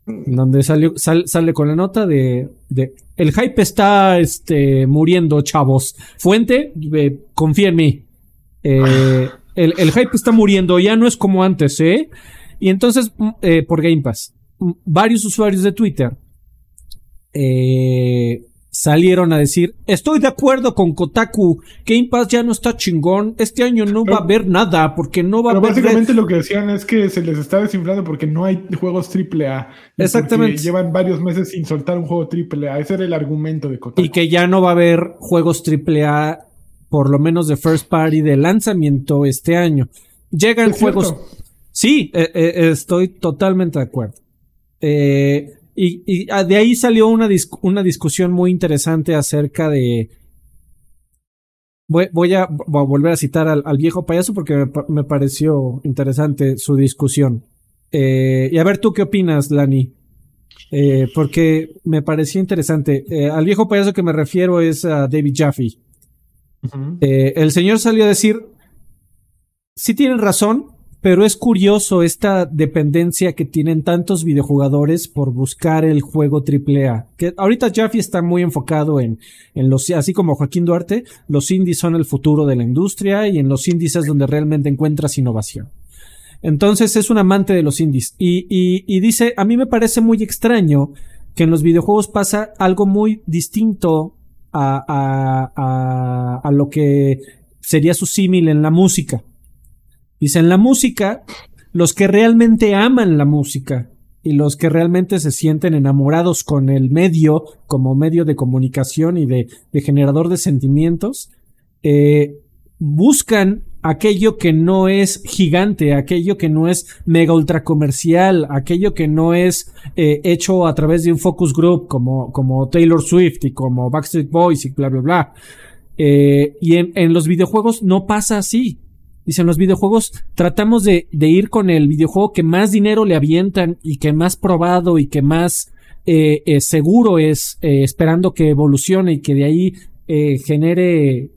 Donde salió, sal, sale con la nota de, de, el hype está este, muriendo, chavos. Fuente, eh, confía en mí. Eh, el, el, hype está muriendo, ya no es como antes, ¿eh? Y entonces, eh, por Game Pass, varios usuarios de Twitter eh, salieron a decir, estoy de acuerdo con Kotaku, Game Pass ya no está chingón, este año no pero, va a haber nada, porque no va a haber... Básicamente lo que decían es que se les está desinflando porque no hay juegos AAA. Exactamente. Llevan varios meses sin soltar un juego AAA, ese era el argumento de Kotaku. Y que ya no va a haber juegos AAA, por lo menos de first party de lanzamiento este año. Llegan ¿Es juegos... Cierto? Sí, eh, eh, estoy totalmente de acuerdo. Eh, y, y, de ahí salió una, dis una discusión muy interesante acerca de. Voy, voy, a, voy a, volver a citar al, al viejo payaso porque me, me, pareció interesante su discusión. Eh, y a ver, ¿tú qué opinas, Lani? Eh, porque me pareció interesante. Eh, al viejo payaso que me refiero es a David Jaffe. Uh -huh. el señor salió a decir: Sí tienen razón, pero es curioso esta dependencia que tienen tantos videojugadores por buscar el juego AAA. Que ahorita Jaffe está muy enfocado en, en los, así como Joaquín Duarte, los indies son el futuro de la industria y en los indies es donde realmente encuentras innovación. Entonces es un amante de los indies y, y, y dice, a mí me parece muy extraño que en los videojuegos pasa algo muy distinto a, a, a, a lo que sería su símil en la música. Dice, en la música, los que realmente aman la música y los que realmente se sienten enamorados con el medio como medio de comunicación y de, generador de sentimientos, eh, buscan aquello que no es gigante, aquello que no es mega ultra comercial, aquello que no es eh, hecho a través de un focus group como, como Taylor Swift y como Backstreet Boys y bla, bla, bla. Eh, y en los videojuegos no pasa así. Dice, en los videojuegos tratamos de, de, ir con el videojuego que más dinero le avientan y que más probado y que más eh, eh, seguro es, eh, esperando que evolucione y que de ahí eh, genere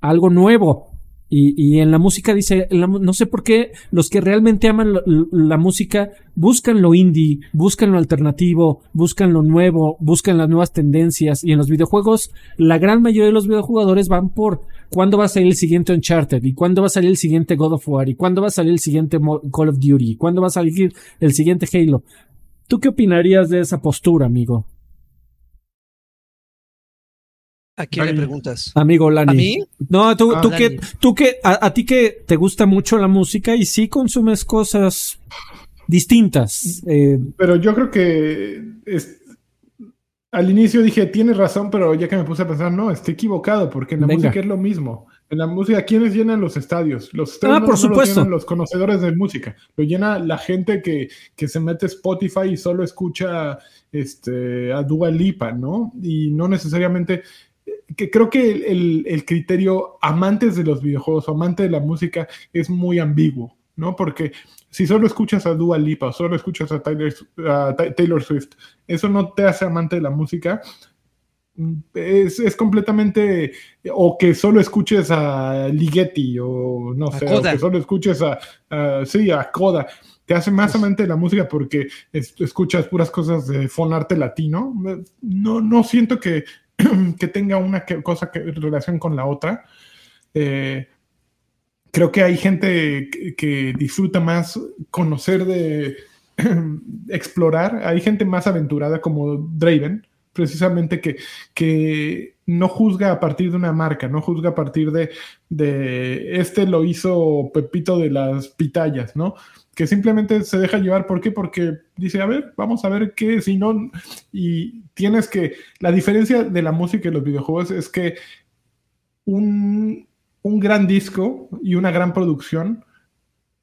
algo nuevo. Y, y, en la música dice, no sé por qué los que realmente aman la, la, música buscan lo indie, buscan lo alternativo, buscan lo nuevo, buscan las nuevas tendencias. Y en los videojuegos, la gran mayoría de los videojugadores van por cuándo va a salir el siguiente Uncharted, y cuándo va a salir el siguiente God of War, y cuándo va a salir el siguiente Call of Duty, y cuándo va a salir el siguiente Halo. ¿Tú qué opinarías de esa postura, amigo? ¿A quién Lani. le preguntas? Amigo Lani. ¿A mí? No, tú, ah, tú que, tú que, a, a, ti que te gusta mucho la música y sí consumes cosas distintas. Eh, pero yo creo que es, al inicio dije, tienes razón, pero ya que me puse a pensar, no, estoy equivocado, porque en la Venga. música es lo mismo. En la música, ¿quiénes llenan los estadios? Los estadios ah, no, por supuesto. los conocedores de música. Lo llena la gente que, que se mete Spotify y solo escucha este, a Dua Lipa, ¿no? Y no necesariamente que creo que el, el, el, criterio amantes de los videojuegos o amante de la música es muy ambiguo, ¿no? Porque si solo escuchas a Dua Lipa o solo escuchas a Taylor, a Taylor Swift, eso no te hace amante de la música. Es, es, completamente o que solo escuches a Ligeti o no sé, o que solo escuches a, a sí, a Coda te hace más amante de la música porque es, escuchas puras cosas de fonarte latino. No, no siento que, que tenga una que, cosa que relación con la otra. Eh, creo que hay gente que, disfruta más conocer de explorar, hay gente más aventurada como Draven, precisamente que, que no juzga a partir de una marca, no juzga a partir de, de este lo hizo Pepito de las pitayas, ¿no? Que simplemente se deja llevar, ¿por qué? Porque dice, a ver, vamos a ver qué, si no, y tienes que, la diferencia de la música y los videojuegos es que un, un gran disco y una gran producción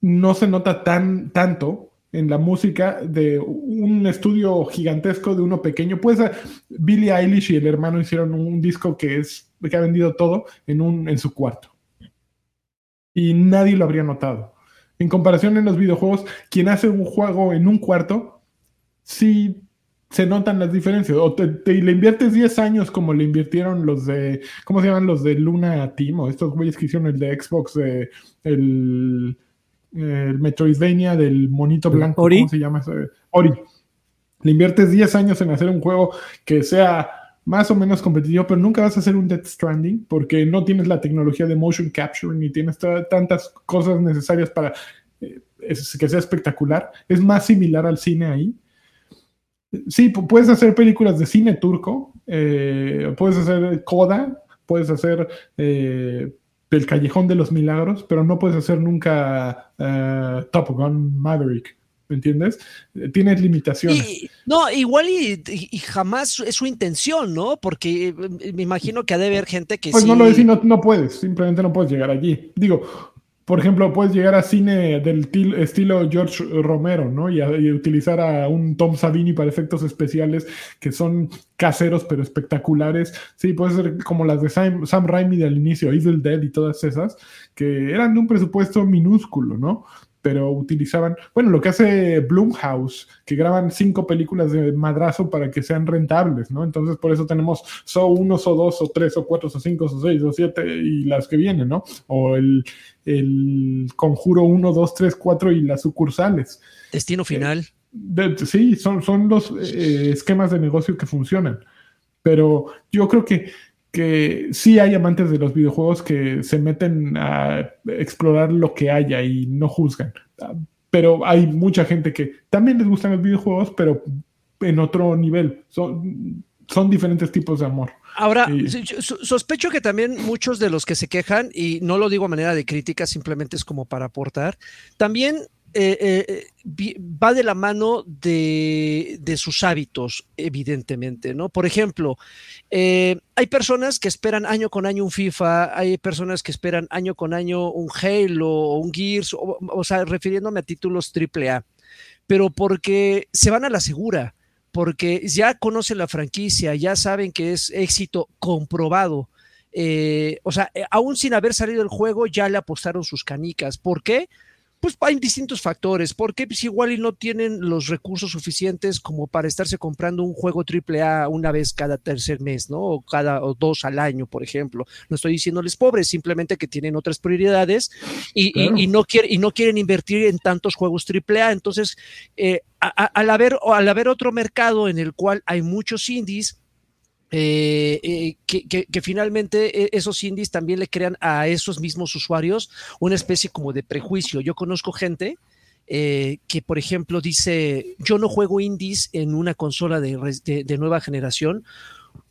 no se nota tan tanto en la música de un estudio gigantesco de uno pequeño. Pues Billie Eilish y el hermano hicieron un disco que es que ha vendido todo en un en su cuarto. Y nadie lo habría notado. En comparación en los videojuegos, quien hace un juego en un cuarto sí se notan las diferencias. O te, le inviertes 10 años como le invirtieron los de, ¿cómo se llaman los de Luna Team? O estos güeyes que hicieron el de Xbox, de, el, el Metroidvania del monito blanco, ¿cómo se llama? Ori. Le inviertes 10 años en hacer un juego que sea más o menos competitivo, pero nunca vas a hacer un Death Stranding porque no tienes la tecnología de motion capture ni tienes tantas cosas necesarias para eh, que sea espectacular. Es más similar al cine ahí Sí, puedes hacer películas de cine turco, eh, puedes hacer Coda, puedes hacer eh, El Callejón de los Milagros, pero no puedes hacer nunca Top Gun Maverick. ¿Me entiendes? Tienes limitaciones. no, igual y, jamás es su intención, ¿no? Porque me imagino que ha de haber gente que pues no lo decís, no, no puedes, simplemente no puedes llegar allí. Digo, por ejemplo, puedes llegar a cine del estilo George Romero, ¿no? Y, utilizar a un Tom Savini para efectos especiales que son caseros pero espectaculares. Sí, puede ser como las de Sam, Sam Raimi del inicio, Evil Dead y todas esas, que eran de un presupuesto minúsculo, ¿no? Pero utilizaban, bueno, lo que hace Blumhouse, que graban cinco películas de madrazo para que sean rentables, ¿no? Entonces, por eso tenemos So 1, So 2, So 3, So 4, So 5, So 6, So 7 y las que vienen, ¿no? O el, el Conjuro 1, 2, 3, 4 y las sucursales. Destino final. sí, son, son los eh, esquemas de negocio que funcionan. Pero yo creo que que sí hay amantes de los videojuegos que se meten a explorar lo que haya y no juzgan. Pero hay mucha gente que también les gustan los videojuegos, pero en otro nivel. Son, son diferentes tipos de amor. Ahora, sospecho que también muchos de los que se quejan, y no lo digo a manera de crítica, simplemente es como para aportar, también eh, eh, va de la mano de, sus hábitos, evidentemente, ¿no? Por ejemplo, eh, hay personas que esperan año con año un FIFA, hay personas que esperan año con año un Halo o un Gears, o, sea, refiriéndome a títulos AAA, pero porque se van a la segura, porque ya conocen la franquicia, ya saben que es éxito comprobado. o sea, aún sin haber salido el juego, ya le apostaron sus canicas. ¿Por qué? Pues hay distintos factores, porque pues igual y no tienen los recursos suficientes como para estarse comprando un juego AAA una vez cada tercer mes, ¿no? O cada o dos al año, por ejemplo. No estoy diciéndoles pobres, simplemente que tienen otras prioridades y, no, quieren, y no quieren invertir en tantos juegos AAA. Entonces, eh, al, haber, al haber otro mercado en el cual hay muchos indies, eh, eh, que, finalmente eh, esos indies también le crean a esos mismos usuarios una especie como de prejuicio. Yo conozco gente que, por ejemplo, dice, yo no juego indies en una consola de, nueva generación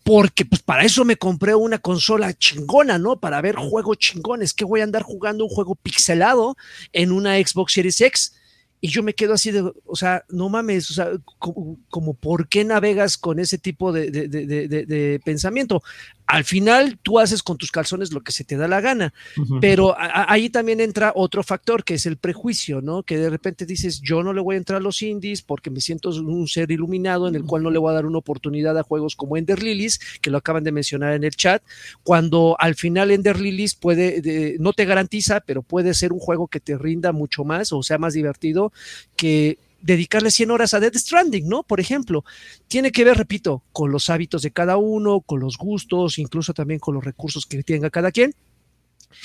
porque pues para eso me compré una consola chingona, ¿no? Para ver juegos chingones, que voy a andar jugando un juego pixelado en una Xbox Series X y yo me quedo así de, o sea, no mames, o sea, como, ¿por qué navegas con ese tipo de, de, pensamiento? Al final tú haces con tus calzones lo que se te da la gana, pero ahí también entra otro factor que es el prejuicio, ¿no? Que de repente dices, yo no le voy a entrar a los indies porque me siento un ser iluminado en el cual no le voy a dar una oportunidad a juegos como Ender Lilies, que lo acaban de mencionar en el chat, cuando al final Ender Lilies puede, no te garantiza, pero puede ser un juego que te rinda mucho más o sea más divertido que dedicarle 100 horas a Dead Stranding, ¿no? Por ejemplo, tiene que ver, repito, con los hábitos de cada uno, con los gustos, incluso también con los recursos que tenga cada quien.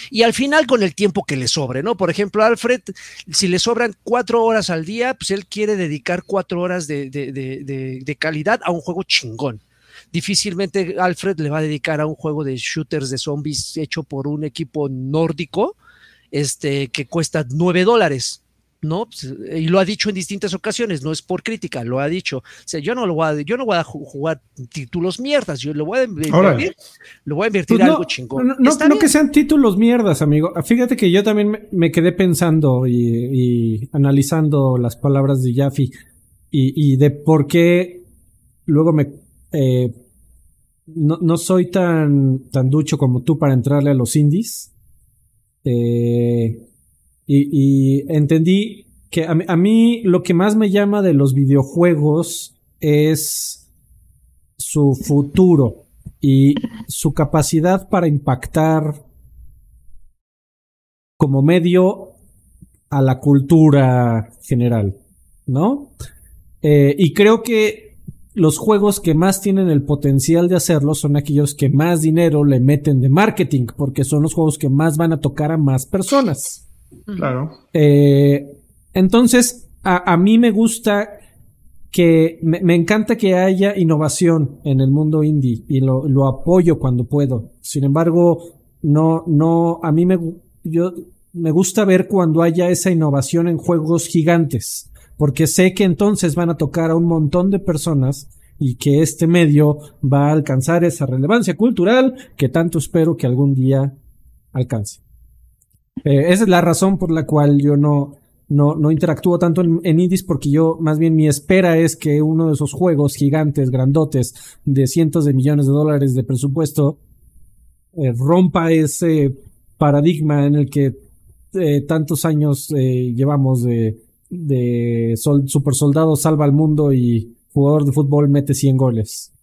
Y al final con el tiempo que le sobre, ¿no? Por ejemplo, Alfred, si le sobran cuatro horas al día, pues él quiere dedicar cuatro horas de, de calidad a un juego chingón. Difícilmente Alfred le va a dedicar a un juego de shooters de zombies hecho por un equipo nórdico, este, que cuesta 9 dólares. ¿No? Pues, y lo ha dicho en distintas ocasiones, no es por crítica, lo ha dicho. O sea, yo no lo voy a, yo no voy a jugar títulos mierdas, yo lo voy a invertir, lo voy a invertir pues algo chingón. No, no, que sean títulos mierdas, amigo. Fíjate que yo también me, quedé pensando y, analizando las palabras de Jaffe y, de por qué luego me eh, no, no, soy tan, tan ducho como tú para entrarle a los indies. Eh, y, entendí que a, mí lo que más me llama de los videojuegos es su futuro y su capacidad para impactar como medio a la cultura general, ¿no? Eh, y creo que los juegos que más tienen el potencial de hacerlo son aquellos que más dinero le meten de marketing, porque son los juegos que más van a tocar a más personas. Claro. Eh, entonces, a, mí me gusta que me, encanta que haya innovación en el mundo indie y lo, lo, apoyo cuando puedo. Sin embargo, no, no, a mí me, yo, me gusta ver cuando haya esa innovación en juegos gigantes, porque sé que entonces van a tocar a un montón de personas y que este medio va a alcanzar esa relevancia cultural que tanto espero que algún día alcance. Eh, esa es la razón por la cual yo no, no, no interactúo tanto en, indies porque yo más bien mi espera es que uno de esos juegos gigantes, grandotes, de cientos de millones de dólares de presupuesto, eh, rompa ese paradigma en el que eh, tantos años llevamos de, de super soldado salva al mundo y jugador de fútbol mete 100 goles.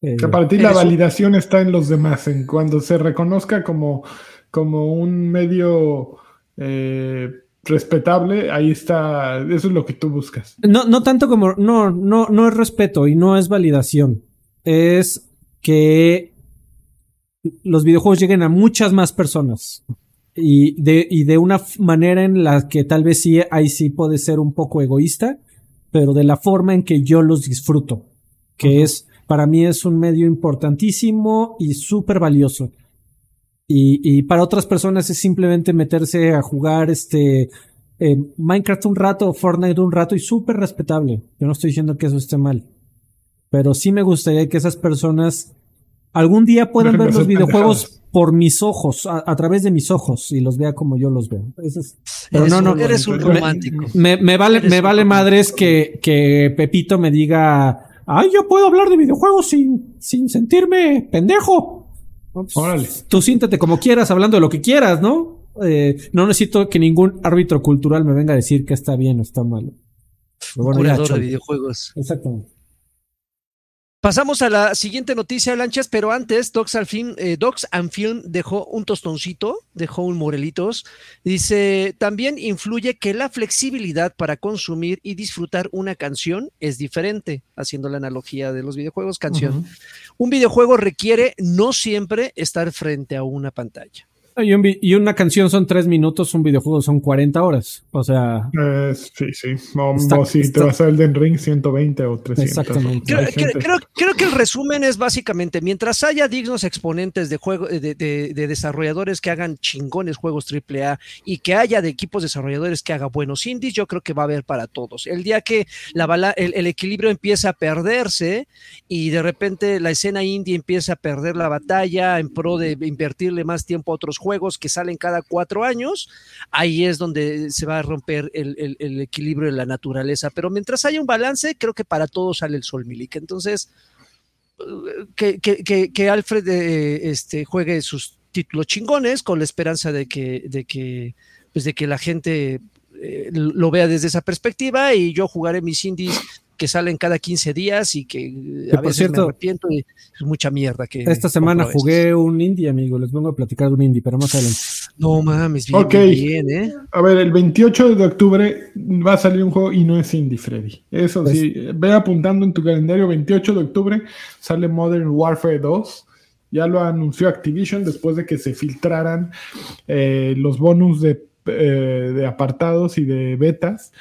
que para ti la validación está en los demás, en cuando se reconozca como como un medio eh, respetable, ahí está, eso es lo que tú buscas. No, no tanto como, no, no, no es respeto y no es validación. Es que los videojuegos lleguen a muchas más personas. Y de, y de una manera en la que tal vez sí, ahí sí puede ser un poco egoísta, pero de la forma en que yo los disfruto, que es, para mí es un medio importantísimo y súper valioso. Y, para otras personas es simplemente meterse a jugar este eh, Minecraft un rato o Fortnite un rato y súper respetable. Yo no estoy diciendo que eso esté mal. Pero sí me gustaría que esas personas algún día puedan ver los videojuegos por mis ojos, a, través de mis ojos, y los vea como yo los veo. pero no, no, eres un romántico. Me, vale, me vale madres que, que Pepito me diga, ay, yo puedo hablar de videojuegos sin, sin sentirme pendejo. Pues, tú siéntate como quieras, hablando de lo que quieras, ¿no? Eh, no necesito que ningún árbitro cultural me venga a decir que está bien o está mal. Curador de videojuegos. Exactamente. Pasamos a la siguiente noticia, Lanchas, pero antes, Docs, al fin, eh, Docs and Film dejó un tostoncito, dejó un morelitos. Dice, también influye que la flexibilidad para consumir y disfrutar una canción es diferente, haciendo la analogía de los videojuegos, canción. Un videojuego requiere no siempre estar frente a una pantalla. Y, una canción son tres minutos, un videojuego son 40 horas. O sea. Eh, sí, sí. O, si te vas a Elden Ring, 120 o 300. Exactamente. Creo, que el resumen es básicamente: mientras haya dignos exponentes de, juego, de, desarrolladores que hagan chingones juegos AAA y que haya de equipos desarrolladores que hagan buenos indies, yo creo que va a haber para todos. El día que la bala, el, equilibrio empieza a perderse y de repente la escena indie empieza a perder la batalla en pro de invertirle más tiempo a otros juegos que salen cada cuatro años, ahí es donde se va a romper el, equilibrio de la naturaleza. Pero mientras haya un balance, creo que para todos sale el sol, Milik. Entonces, que, que, Alfred eh, este, juegue sus títulos chingones con la esperanza de que, de que, pues de que la gente eh, lo vea desde esa perspectiva y yo jugaré mis indies que salen cada 15 días y que, a veces me arrepiento y es mucha mierda que esta semana jugué un indie amigo les vengo a platicar de un indie pero más adelante. No mames bien, bien ¿eh? a ver el 28 de octubre va a salir un juego y no es indie Freddy. Eso pues sí ve apuntando en tu calendario 28 de octubre sale Modern Warfare 2 ya lo anunció Activision después de que se filtraran eh, los bonus de, eh, de apartados y de betas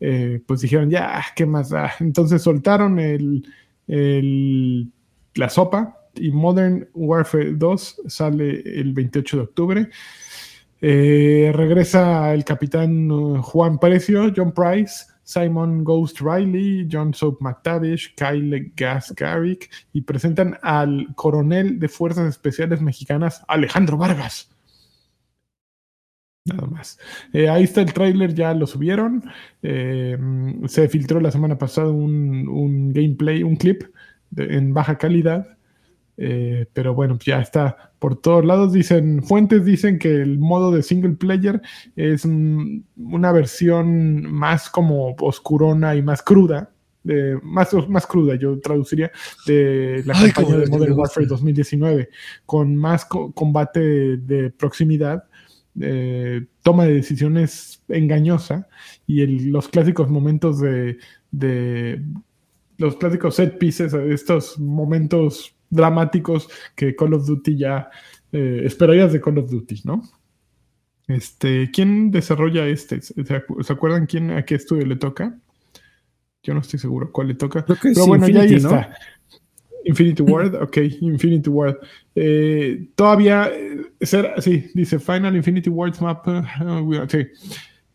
eh, pues dijeron, ya, ¿qué más Entonces soltaron el, la sopa y Modern Warfare 2 sale el 28 de octubre. Eh, regresa el capitán uh, Juan Precio, John Price, Simon Ghost Riley, John Soap McTavish, Kyle Gascaric y presentan al coronel de Fuerzas Especiales Mexicanas, Alejandro Vargas. Nada más. Eh, ahí está el tráiler, ya lo subieron. Eh, se filtró la semana pasada un, un gameplay, un clip de- en baja calidad. Eh, pero bueno, ya está por todos lados. Dicen, fuentes dicen que el modo de single player es mm, una versión más como oscurona y más cruda. de- más, más cruda, yo traduciría, de la Ay, campaña de Modern Warfare gusta. 2019, con más co- combate de proximidad, eh, toma de decisiones engañosa y el- los clásicos momentos de, de los clásicos set pieces, estos momentos dramáticos que Call of Duty ya eh, esperarías de Call of Duty, ¿no? Este, ¿quién desarrolla este? ¿Se, acu- se acuerdan quién a qué estudio le toca? Yo no estoy seguro cuál le toca. Creo que es Pero bueno, ya ahí está. Infinity Ward, ok, Infinity Ward. Eh, todavía, eh, será- sí, dice Final Infinity Ward's Map. eh, eh, sí.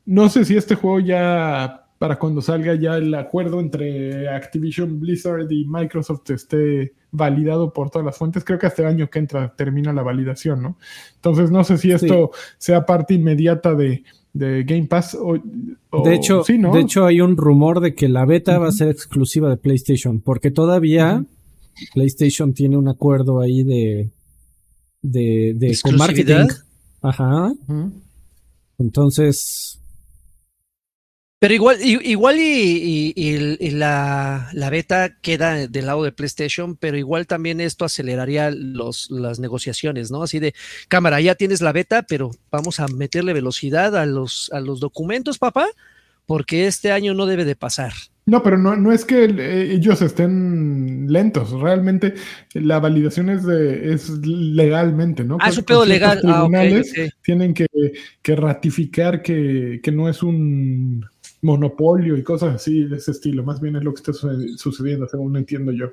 No sé si este juego ya, para cuando salga ya el acuerdo entre Activision Blizzard y Microsoft esté validado por todas las fuentes. Creo que hasta el año que entra termina la validación, ¿no? Entonces no sé si esto sea parte inmediata de, de Game Pass o, o- De hecho, sí, ¿no? de hecho, hay un rumor de que la beta va a ser exclusiva de PlayStation, porque todavía PlayStation tiene un acuerdo ahí de, de, de con ¿Exclusividad? marketing. Ajá. Entonces, Pero igual, igual y, y- y el- y la, la beta queda del lado de PlayStation, pero igual también esto aceleraría los, las negociaciones, ¿no? Así de, cámara, ya tienes la beta, pero vamos a meterle velocidad a los, a los documentos, papá, porque este año no debe de pasar. No, pero no, no es que eh, ellos estén lentos, realmente la validación es, de, es legalmente, ¿no? Ah, es un pedo legal. Ah, tribunales tienen que, que ratificar que, que no es un monopolio y cosas así de ese estilo, más bien es lo que está suce- sucediendo, según entiendo yo.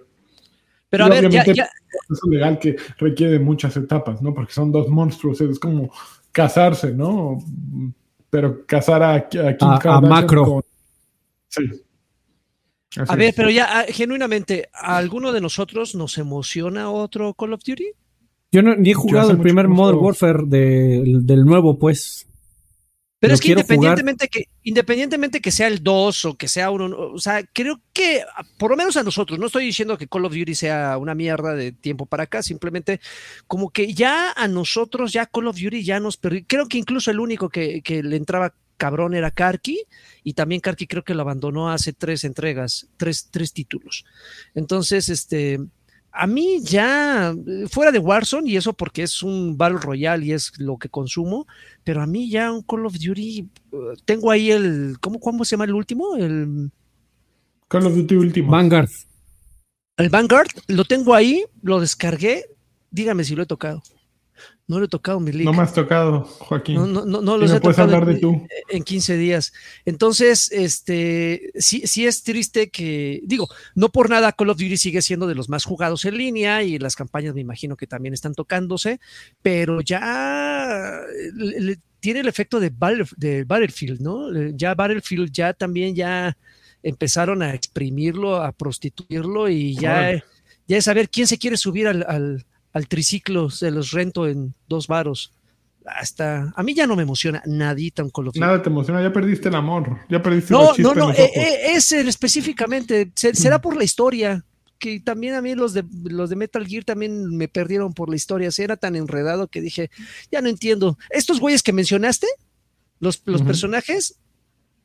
Pero Y a ver, ya, obviamente- ya, Es legal que requiere muchas etapas, ¿no? Porque son dos monstruos, es como casarse, ¿no? Pero casar a, a Kim A- a macro. con- Sí. Así a ver, es. pero ya, ah, genuinamente, ¿a alguno de nosotros nos emociona otro Call of Duty? yo no, ni he jugado el primer Modern. Warfare de- del nuevo, pues. Pero es que jugar. independientemente que independientemente que sea el 2 o que sea uno, o sea, creo que por lo menos a nosotros, no estoy diciendo que Call of Duty sea una mierda de tiempo para acá, simplemente como que ya a nosotros, ya Call of Duty ya nos perdió. Creo que incluso el único que, que le entraba cabrón era Karki y también Karki creo que lo abandonó hace tres entregas, tres, tres títulos. Entonces, este, a mí ya, eh, fuera de Warzone, y eso porque es un Battle Royale y es lo que consumo, pero a mí ya un Call of Duty, uh, tengo ahí el, ¿cómo, cómo se llama el último? El, Call of Duty último. Vanguard. el Vanguard, lo tengo ahí, lo descargué, dígame si lo he tocado. No lo he tocado, mi. No me has tocado, Joaquín. No, no, no, no los he puedes tocado hablar en, de tú. en 15 días. Entonces, este, sí, sí es triste que, digo, no por nada Call of Duty sigue siendo de los más jugados en línea y las campañas me imagino que también están tocándose, pero ya le- le- tiene el efecto de, Battle- de Battlefield, ¿no? Eh, Ya Battlefield ya también ya empezaron a exprimirlo, a prostituirlo y ya, ya es saber quién se quiere subir al, al, al triciclo, se los rento en dos varos. Hasta a mí ya no me emociona nadita un Call of Duty. Nada te emociona, ya perdiste el amor, ya perdiste No, chispa no, no, eh, eh, ese específicamente, se- será por la historia, que también a mí los de los de Metal Gear también me perdieron por la historia, se era tan enredado que dije, ya no entiendo. Estos güeyes que mencionaste, los, los personajes,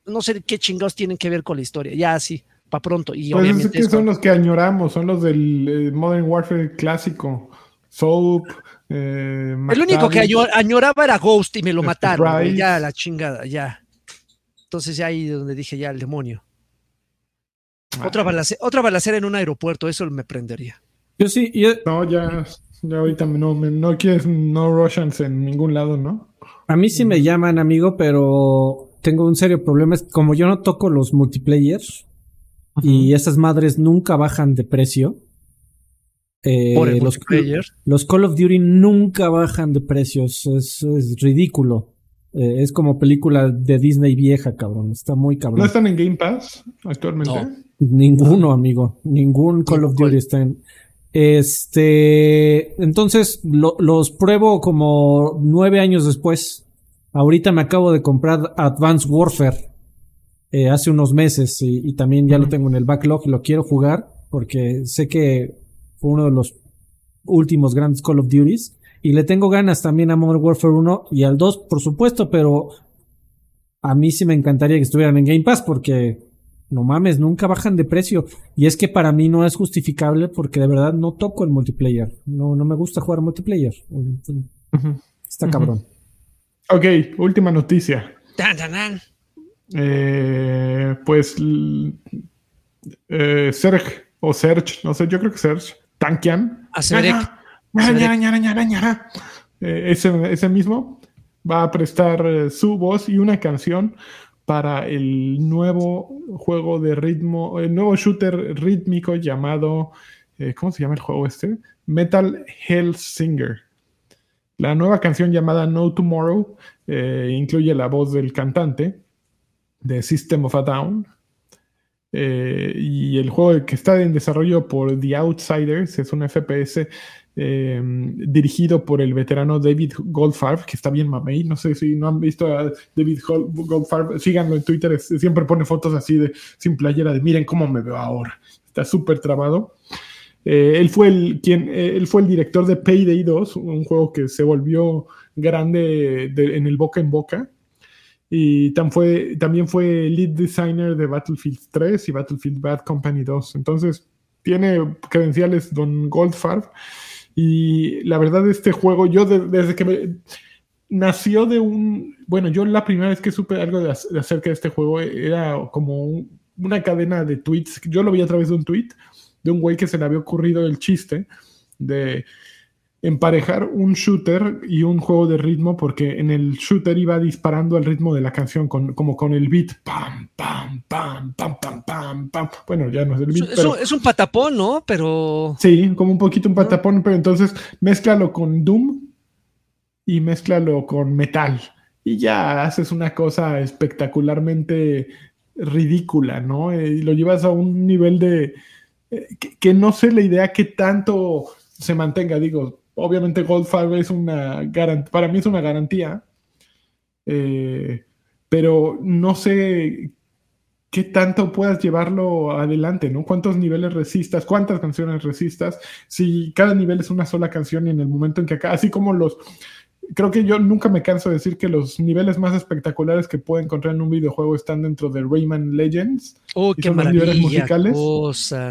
no sé qué chingados tienen que ver con la historia, ya así, para pronto. Y Pues es que son los que añoramos, son los del eh, Modern Warfare clásico. Soap. eh, el único que añor- añoraba era Ghost y me lo mataron, ya la chingada, ya. Entonces ya ahí donde dije, ya el demonio. Ah, Otra, balace- otra balacera en un aeropuerto, eso me prendería. Yo sí, yo- No, ya, ya ahorita no, no quieres no Russians en ningún lado, ¿no? a mí sí me llaman, amigo, pero tengo un serio problema. Es como yo no toco los multiplayers y esas madres nunca bajan de precio. Eh, Por el los, Call of Duty nunca bajan de precios. Es, es ridículo. Eh, es como película de Disney vieja, cabrón. Está muy cabrón. ¿No están en Game Pass actualmente? No. Ninguno, amigo. Ningún Call of Duty está en. Este. Entonces, lo- los pruebo como nueve años después. Ahorita me acabo de comprar Advanced Warfare. eh, hace unos meses. Y, y también ya lo tengo en el backlog y lo quiero jugar. Porque sé que fue uno de los últimos grandes Call of Duties. Y le tengo ganas también a Modern Warfare 1 y al 2, por supuesto, pero a mí sí me encantaría que estuvieran en Game Pass porque no mames, nunca bajan de precio. Y es que para mí no es justificable porque de verdad no toco el multiplayer. No, no me gusta jugar multiplayer. Está cabrón. Ok, última noticia. Eh, pues eh, Serge o Serge, no sé, yo creo que Serge, Tankian. Eh, ese, ese mismo va a prestar eh, su voz y una canción para el nuevo juego de ritmo, el nuevo shooter rítmico llamado, eh, ¿cómo se llama el juego este? Metal Hellsinger. La nueva canción llamada No Tomorrow eh, incluye la voz del cantante de System of a Down. Eh, y el juego que está en desarrollo por The Outsiders es un FPS eh, dirigido por el veterano David Goldfarb, que está bien mamey. No sé si no han visto a David Gol- Goldfarb, síganlo en Twitter, siempre pone fotos así de sin playera de miren cómo me veo ahora. Está súper trabado. Eh, él, fue el, quien, él fue el director de Payday 2, un juego que se volvió grande de- en el boca en boca. Y fue, también fue lead designer de Battlefield 3 y Battlefield Bad Company 2. Entonces, tiene credenciales Don Goldfarb. Y la verdad, este juego, yo de- desde que me- nació de un. Bueno, yo la primera vez que supe algo de, de acerca de este juego era como un- una cadena de tweets. Yo lo vi a través de un tweet de un güey que se le había ocurrido el chiste de emparejar un shooter y un juego de ritmo porque en el shooter iba disparando al ritmo de la canción con, como con el beat pam pam pam pam pam pam pam bueno ya no es el beat es pero es un patapón, ¿no? Pero. sí como un poquito un patapón pero entonces mézclalo con Doom y mézclalo con metal y ya haces una cosa espectacularmente ridícula no Eh, y lo llevas a un nivel de eh, que, que no sé la idea que tanto se mantenga. Digo, obviamente Goldfarb es una garantía, para mí es una garantía, eh, pero no sé qué tanto puedas llevarlo adelante, ¿no? ¿Cuántos niveles resistas? ¿Cuántas canciones resistas? Si cada nivel es una sola canción y en el momento en que acá, así como los... Creo que yo nunca me canso de decir que los niveles más espectaculares que puedo encontrar en un videojuego están dentro de Rayman Legends ¡Oh, Y qué son los niveles musicales.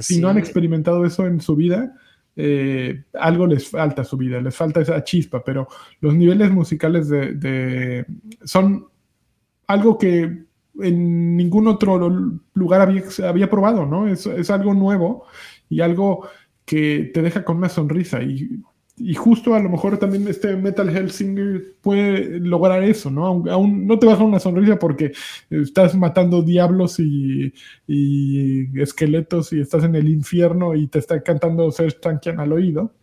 Si no han experimentado eso en su vida, eh, algo les falta a su vida, les falta esa chispa, pero los niveles musicales de, son algo que en ningún otro lugar había, había probado, ¿no? Es, es algo nuevo y algo que te deja con una sonrisa y, y justo a lo mejor también este Metal Hellsinger puede lograr eso, ¿no? Aún, aún no te baja una sonrisa porque estás matando diablos y, y esqueletos y estás en el infierno y te está cantando Serge Tankian al oído.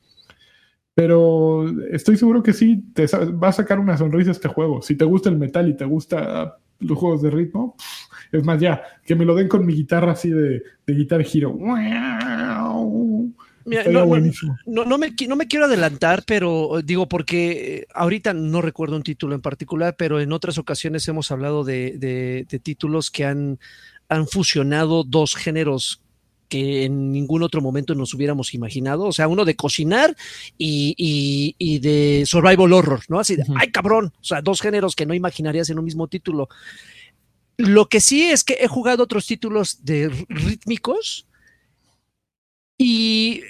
Pero estoy seguro que sí, te va a sacar una sonrisa este juego. Si te gusta el metal y te gusta los juegos de ritmo, es más, ya, que me lo den con mi guitarra así de, de Guitar Hero. Mira, no, no, buenísimo. no, no me, qui- no me quiero adelantar, pero eh, digo, porque eh, ahorita no recuerdo un título en particular, pero en otras ocasiones hemos hablado de, de- de títulos que han, han fusionado dos géneros que en ningún otro momento nos hubiéramos imaginado. O sea, uno de cocinar y, y- y de survival horror, ¿no? Así de, ay cabrón, o sea, dos géneros que no imaginarías en un mismo título. Lo que sí es que he jugado otros títulos de rítmicos y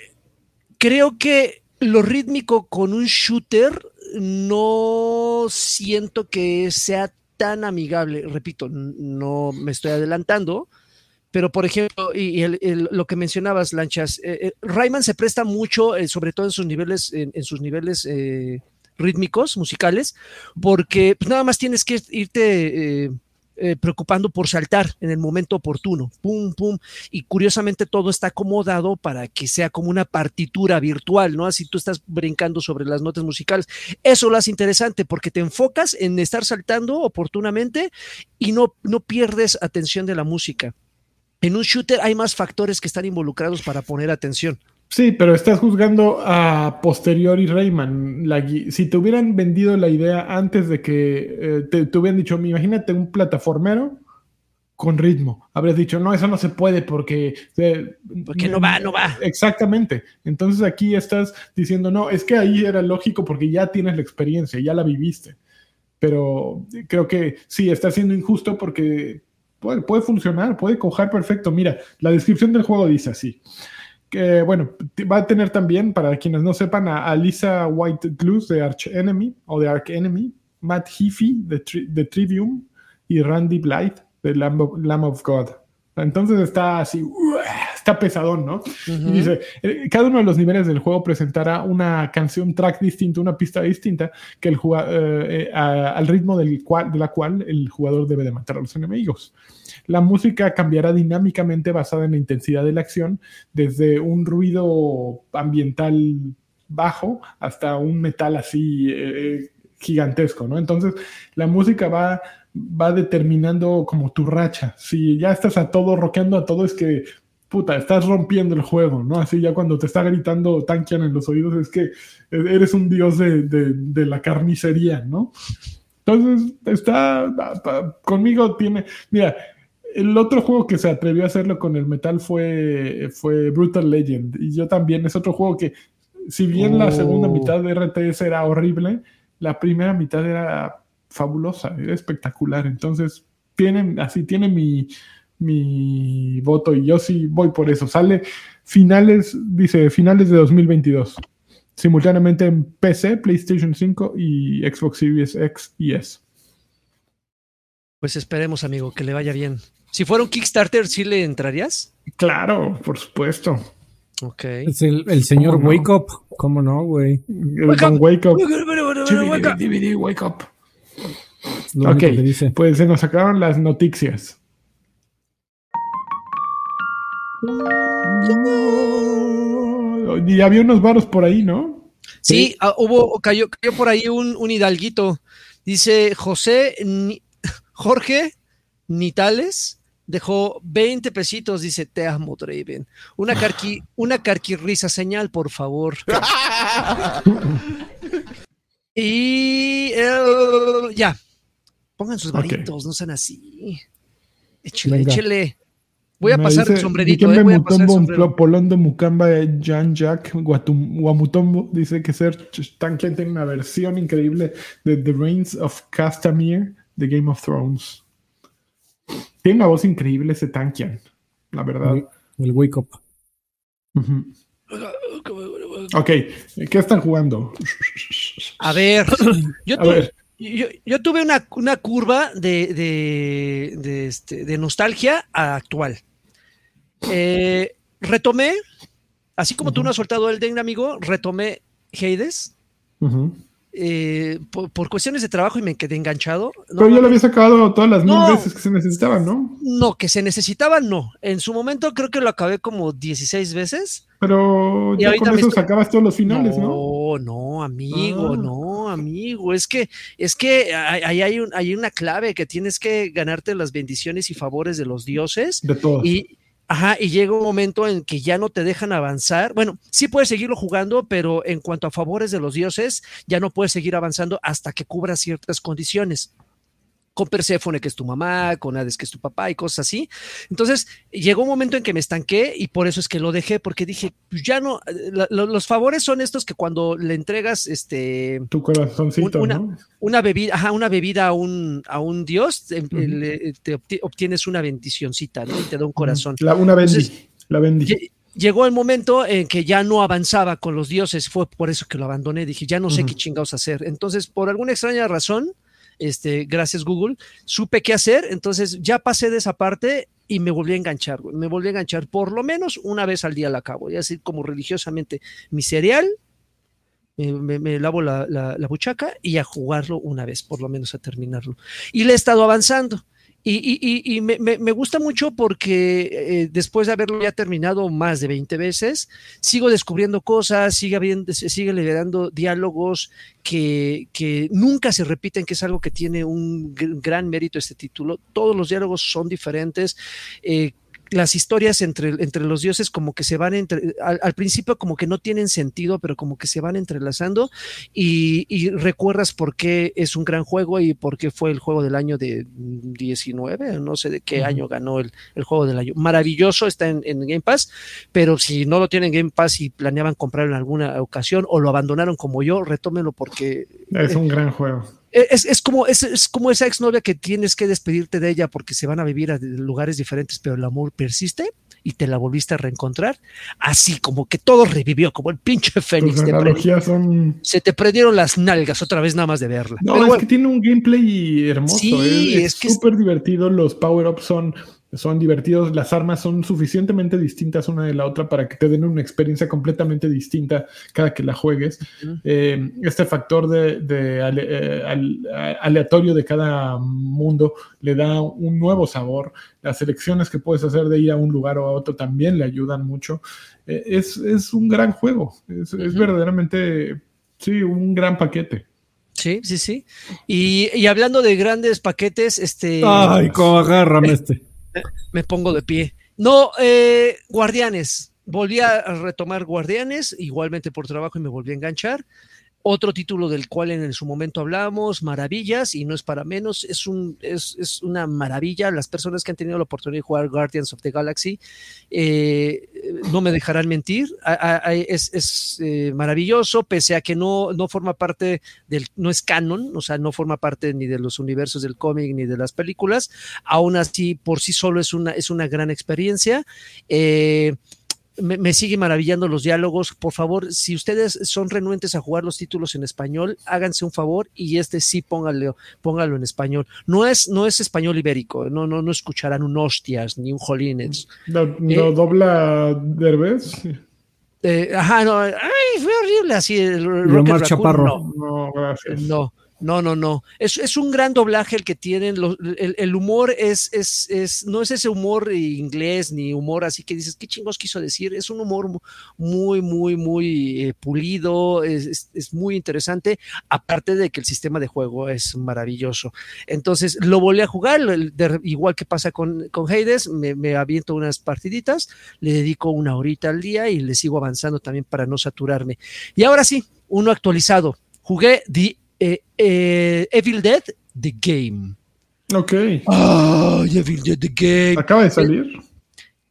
creo que lo rítmico con un shooter no siento que sea tan amigable. Repito, no me estoy adelantando, pero por ejemplo, y, lo que mencionabas, Lanchas, eh, eh, Rayman se presta mucho, eh, sobre todo en sus niveles, en, sus niveles rítmicos, musicales, porque pues, nada más tienes que irte eh, preocupando por saltar en el momento oportuno, pum, pum, y curiosamente todo está acomodado para que sea como una partitura virtual, ¿no? Así tú estás brincando sobre las notas musicales. Eso lo hace interesante porque te enfocas en estar saltando oportunamente y no, no pierdes atención de la música. En un shooter hay más factores que están involucrados para poner atención. Sí, pero estás juzgando a posteriori Rayman. La, si te hubieran vendido la idea antes de que eh, te, te, hubieran dicho, imagínate un plataformero con ritmo, habrías dicho, no, eso no se puede porque... Eh, porque no va, no va. Exactamente. Entonces aquí estás diciendo, no, es que ahí era lógico porque ya tienes la experiencia, ya la viviste. Pero creo que sí, está siendo injusto porque puede, puede funcionar, puede cojar perfecto. Mira, la descripción del juego dice así que bueno, va a tener también, para quienes no sepan, a, Lisa White de Arch Enemy o de Arch Enemy, Matt Heafy de, de Trivium y Randy Blythe de Lamb of, God. Entonces está así, está pesadón, ¿no? Y dice, eh, cada uno de los niveles del juego presentará una canción, track distinto, una pista distinta, que el eh, eh, al ritmo del cual, de la cual el jugador debe de matar a los enemigos. La música cambiará dinámicamente basada en la intensidad de la acción, desde un ruido ambiental bajo hasta un metal así eh, gigantesco, ¿no? Entonces, la música va, va determinando como tu racha. Si ya estás a todo, rockeando a todo, es que, puta, estás rompiendo el juego, ¿no? Así ya cuando te está gritando Tankian en los oídos, es que eres un dios de, de la carnicería, ¿no? Entonces, está, conmigo tiene, mira, el otro juego que se atrevió a hacerlo con el metal fue, fue Brutal Legend. Y yo también, es otro juego que, si bien la segunda oh. mitad de RTS era horrible, la primera mitad era fabulosa, era espectacular. Entonces, tienen, así tiene mi, mi voto y yo sí voy por eso. Sale finales, dice, finales de 2022. Simultáneamente en PC, PlayStation 5 y Xbox Series X y S. Pues esperemos, amigo, que le vaya bien. Si fuera un Kickstarter, ¿sí le entrarías? Claro, por supuesto. Ok. Es el, señor Wake Up. ¿Cómo no, güey? Wake Up. Wake Up. DVD, wake up. Ok, pues se nos acabaron las noticias. Y había unos varos por ahí, ¿no? Sí, ah, hubo, cayó, cayó, por ahí un, un hidalguito. Dice José, Jorge Nitales dejó 20 pesitos, dice, te amo, Draven. Una, carqui, una carquirrisa señal, por favor. y ya, pongan sus varitos, no sean así. Échale, échele. Voy a pasar el sombrerito. Eh, voy a pasar el Polondo Mukamba Jan Jack Guamutombo dice que ser Tankian tiene una versión increíble de The Reigns of Castamere de Game of Thrones. Tiene una voz increíble ese Tankian, la verdad. El, Wake Up. Ok, ¿qué están jugando? A ver, yo, tuve una, curva de, este, de, nostalgia actual. Eh, retomé, así como tú no has soltado el Den, amigo, retomé Hades. Eh, por, cuestiones de trabajo y me quedé enganchado. Pero yo lo había sacado todas las mil veces que se necesitaban, ¿no? No, que se necesitaban, no. En su momento creo que lo acabé como 16 veces. Pero ya con eso sacabas todos los finales, ¿no? No, no, amigo, ah. no, amigo. Es que, es que ahí hay, un, hay una clave que tienes que ganarte las bendiciones y favores de los dioses. De todos. Y, Ajá, y llega un momento en que ya no te dejan avanzar. Bueno, sí puedes seguirlo jugando, pero en cuanto a favores de los dioses, ya no puedes seguir avanzando hasta que cubra ciertas condiciones con Perséfone, que es tu mamá, con Hades, que es tu papá y cosas así. Entonces, llegó un momento en que me estanqué y por eso es que lo dejé, porque dije, pues ya no, los favores son estos que cuando le entregas este... Tu corazoncito, una, ¿no? una bebida, ajá, una bebida a un, a un dios, te, obtienes una bendicioncita, ¿no? Y te da un corazón. La, una bendi, la bendi. Llegó el momento en que ya no avanzaba con los dioses, fue por eso que lo abandoné, dije, ya no sé qué chingados hacer. Entonces, por alguna extraña razón, este, gracias Google, supe qué hacer, entonces ya pasé de esa parte y me volví a enganchar, me volví a enganchar por lo menos una vez al día la acabo, y así como religiosamente mi cereal, me, lavo la, buchaca y a jugarlo una vez, por lo menos a terminarlo. Y le he estado avanzando. Y, me, gusta mucho porque eh, después de haberlo ya terminado más de 20 veces, sigo descubriendo cosas, sigue, habiendo, sigue liberando diálogos que, que, nunca se repiten, que es algo que tiene un gran mérito este título. Todos los diálogos son diferentes. Eh, las historias entre, entre los dioses como que se van entre, al, principio como que no tienen sentido, pero como que se van entrelazando y, recuerdas por qué es un gran juego y por qué fue el juego del año de 19, no sé de qué año ganó el, juego del año. Maravilloso, está en, Game Pass, pero si no lo tienen en Game Pass y planeaban comprarlo en alguna ocasión o lo abandonaron como yo, retómenlo porque... Es un gran juego. Es, como, es, como esa exnovia que tienes que despedirte de ella porque se van a vivir a lugares diferentes, pero el amor persiste y te la volviste a reencontrar. Así como que todo revivió, como el pinche Fénix. Se te prendieron las nalgas otra vez nada más de verla. No, es que tiene un gameplay hermoso. Sí, es súper divertido. Los power-ups son son divertidos, las armas son suficientemente distintas una de la otra para que te den una experiencia completamente distinta cada que la juegues. Eh, este factor de, eh, aleatorio de cada mundo le da un nuevo sabor. Las elecciones que puedes hacer de ir a un lugar o a otro también le ayudan mucho. Eh, es, un gran juego, es, verdaderamente, sí, un gran paquete. Sí, sí, sí. Y, y, hablando de grandes paquetes, este. Ay, cómo agárrame este me pongo de pie. No, eh, Guardianes. Volví a retomar Guardianes, igualmente por trabajo y me volví a enganchar. Otro título del cual en su momento hablamos, Maravillas, y no es para menos, es, un, es, una maravilla. Las personas que han tenido la oportunidad de jugar Guardians of the Galaxy eh, no me dejarán mentir. Es, eh, maravilloso, pese a que no, no forma parte del, no es canon, o sea, no forma parte ni de los universos del cómic ni de las películas. Aún así, por sí solo es una, es una gran experiencia. Eh, me, sigue maravillando los diálogos. Por favor, si ustedes son renuentes a jugar los títulos en español, háganse un favor y este sí póngalo, póngalo en español. No es, no es español ibérico, no, no, no escucharán un hostias ni un jolines. ¿No, no eh, dobla Derbez? Eh, ajá, no, ay, fue horrible así. El, Rocket Chaparro. No, no, gracias. No. No, no, no. Es, es un gran doblaje el que tienen. el, humor es, es, es, no es ese humor inglés ni humor así que dices, ¿qué chingos quiso decir? Es un humor muy, muy, muy eh, pulido, es, muy interesante, aparte de que el sistema de juego es maravilloso. Entonces, lo volví a jugar, igual que pasa con, con me, me aviento unas partiditas, le dedico una horita al día y le sigo avanzando también para no saturarme. Y ahora sí, uno actualizado. Jugué The eh, eh, Evil Dead The Game. Ok. Evil Dead The Game. Acaba de salir.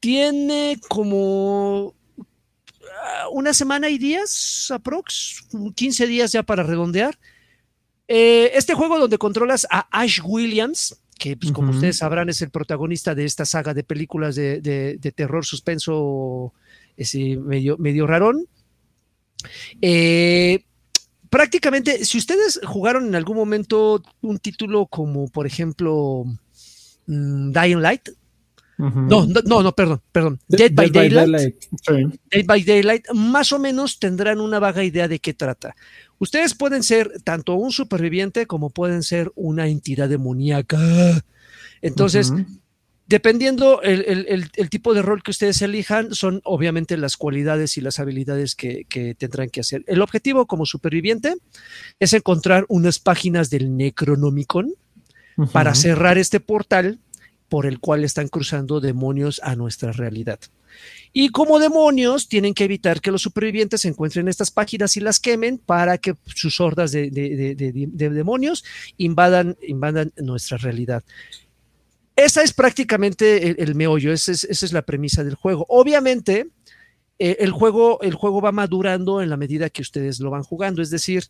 Tiene como ah, una semana y días, aprox, 15 días ya para redondear. Eh, este juego donde controlas a Ash Williams, que pues, como ustedes sabrán es el protagonista de esta saga de películas de, terror suspenso ese medio, medio rarón. Eh, prácticamente, si ustedes jugaron en algún momento un título como, por ejemplo, mm, Dying Light, no, no, no, perdón, perdón. Dead, by, Daylight. Dead by Daylight, más o menos tendrán una vaga idea de qué trata. Ustedes pueden ser tanto un superviviente como pueden ser una entidad demoníaca. Entonces, Dependiendo el, tipo de rol que ustedes elijan, son obviamente las cualidades y las habilidades que, tendrán que hacer. El objetivo como superviviente es encontrar unas páginas del Necronomicon para cerrar este portal por el cual están cruzando demonios a nuestra realidad. Y como demonios, tienen que evitar que los supervivientes encuentren estas páginas y las quemen para que sus hordas de, demonios invadan, invadan nuestra realidad. Esa es prácticamente el, meollo, esa es, la premisa del juego. Obviamente, eh, el, juego, el juego va madurando en la medida que ustedes lo van jugando, es decir,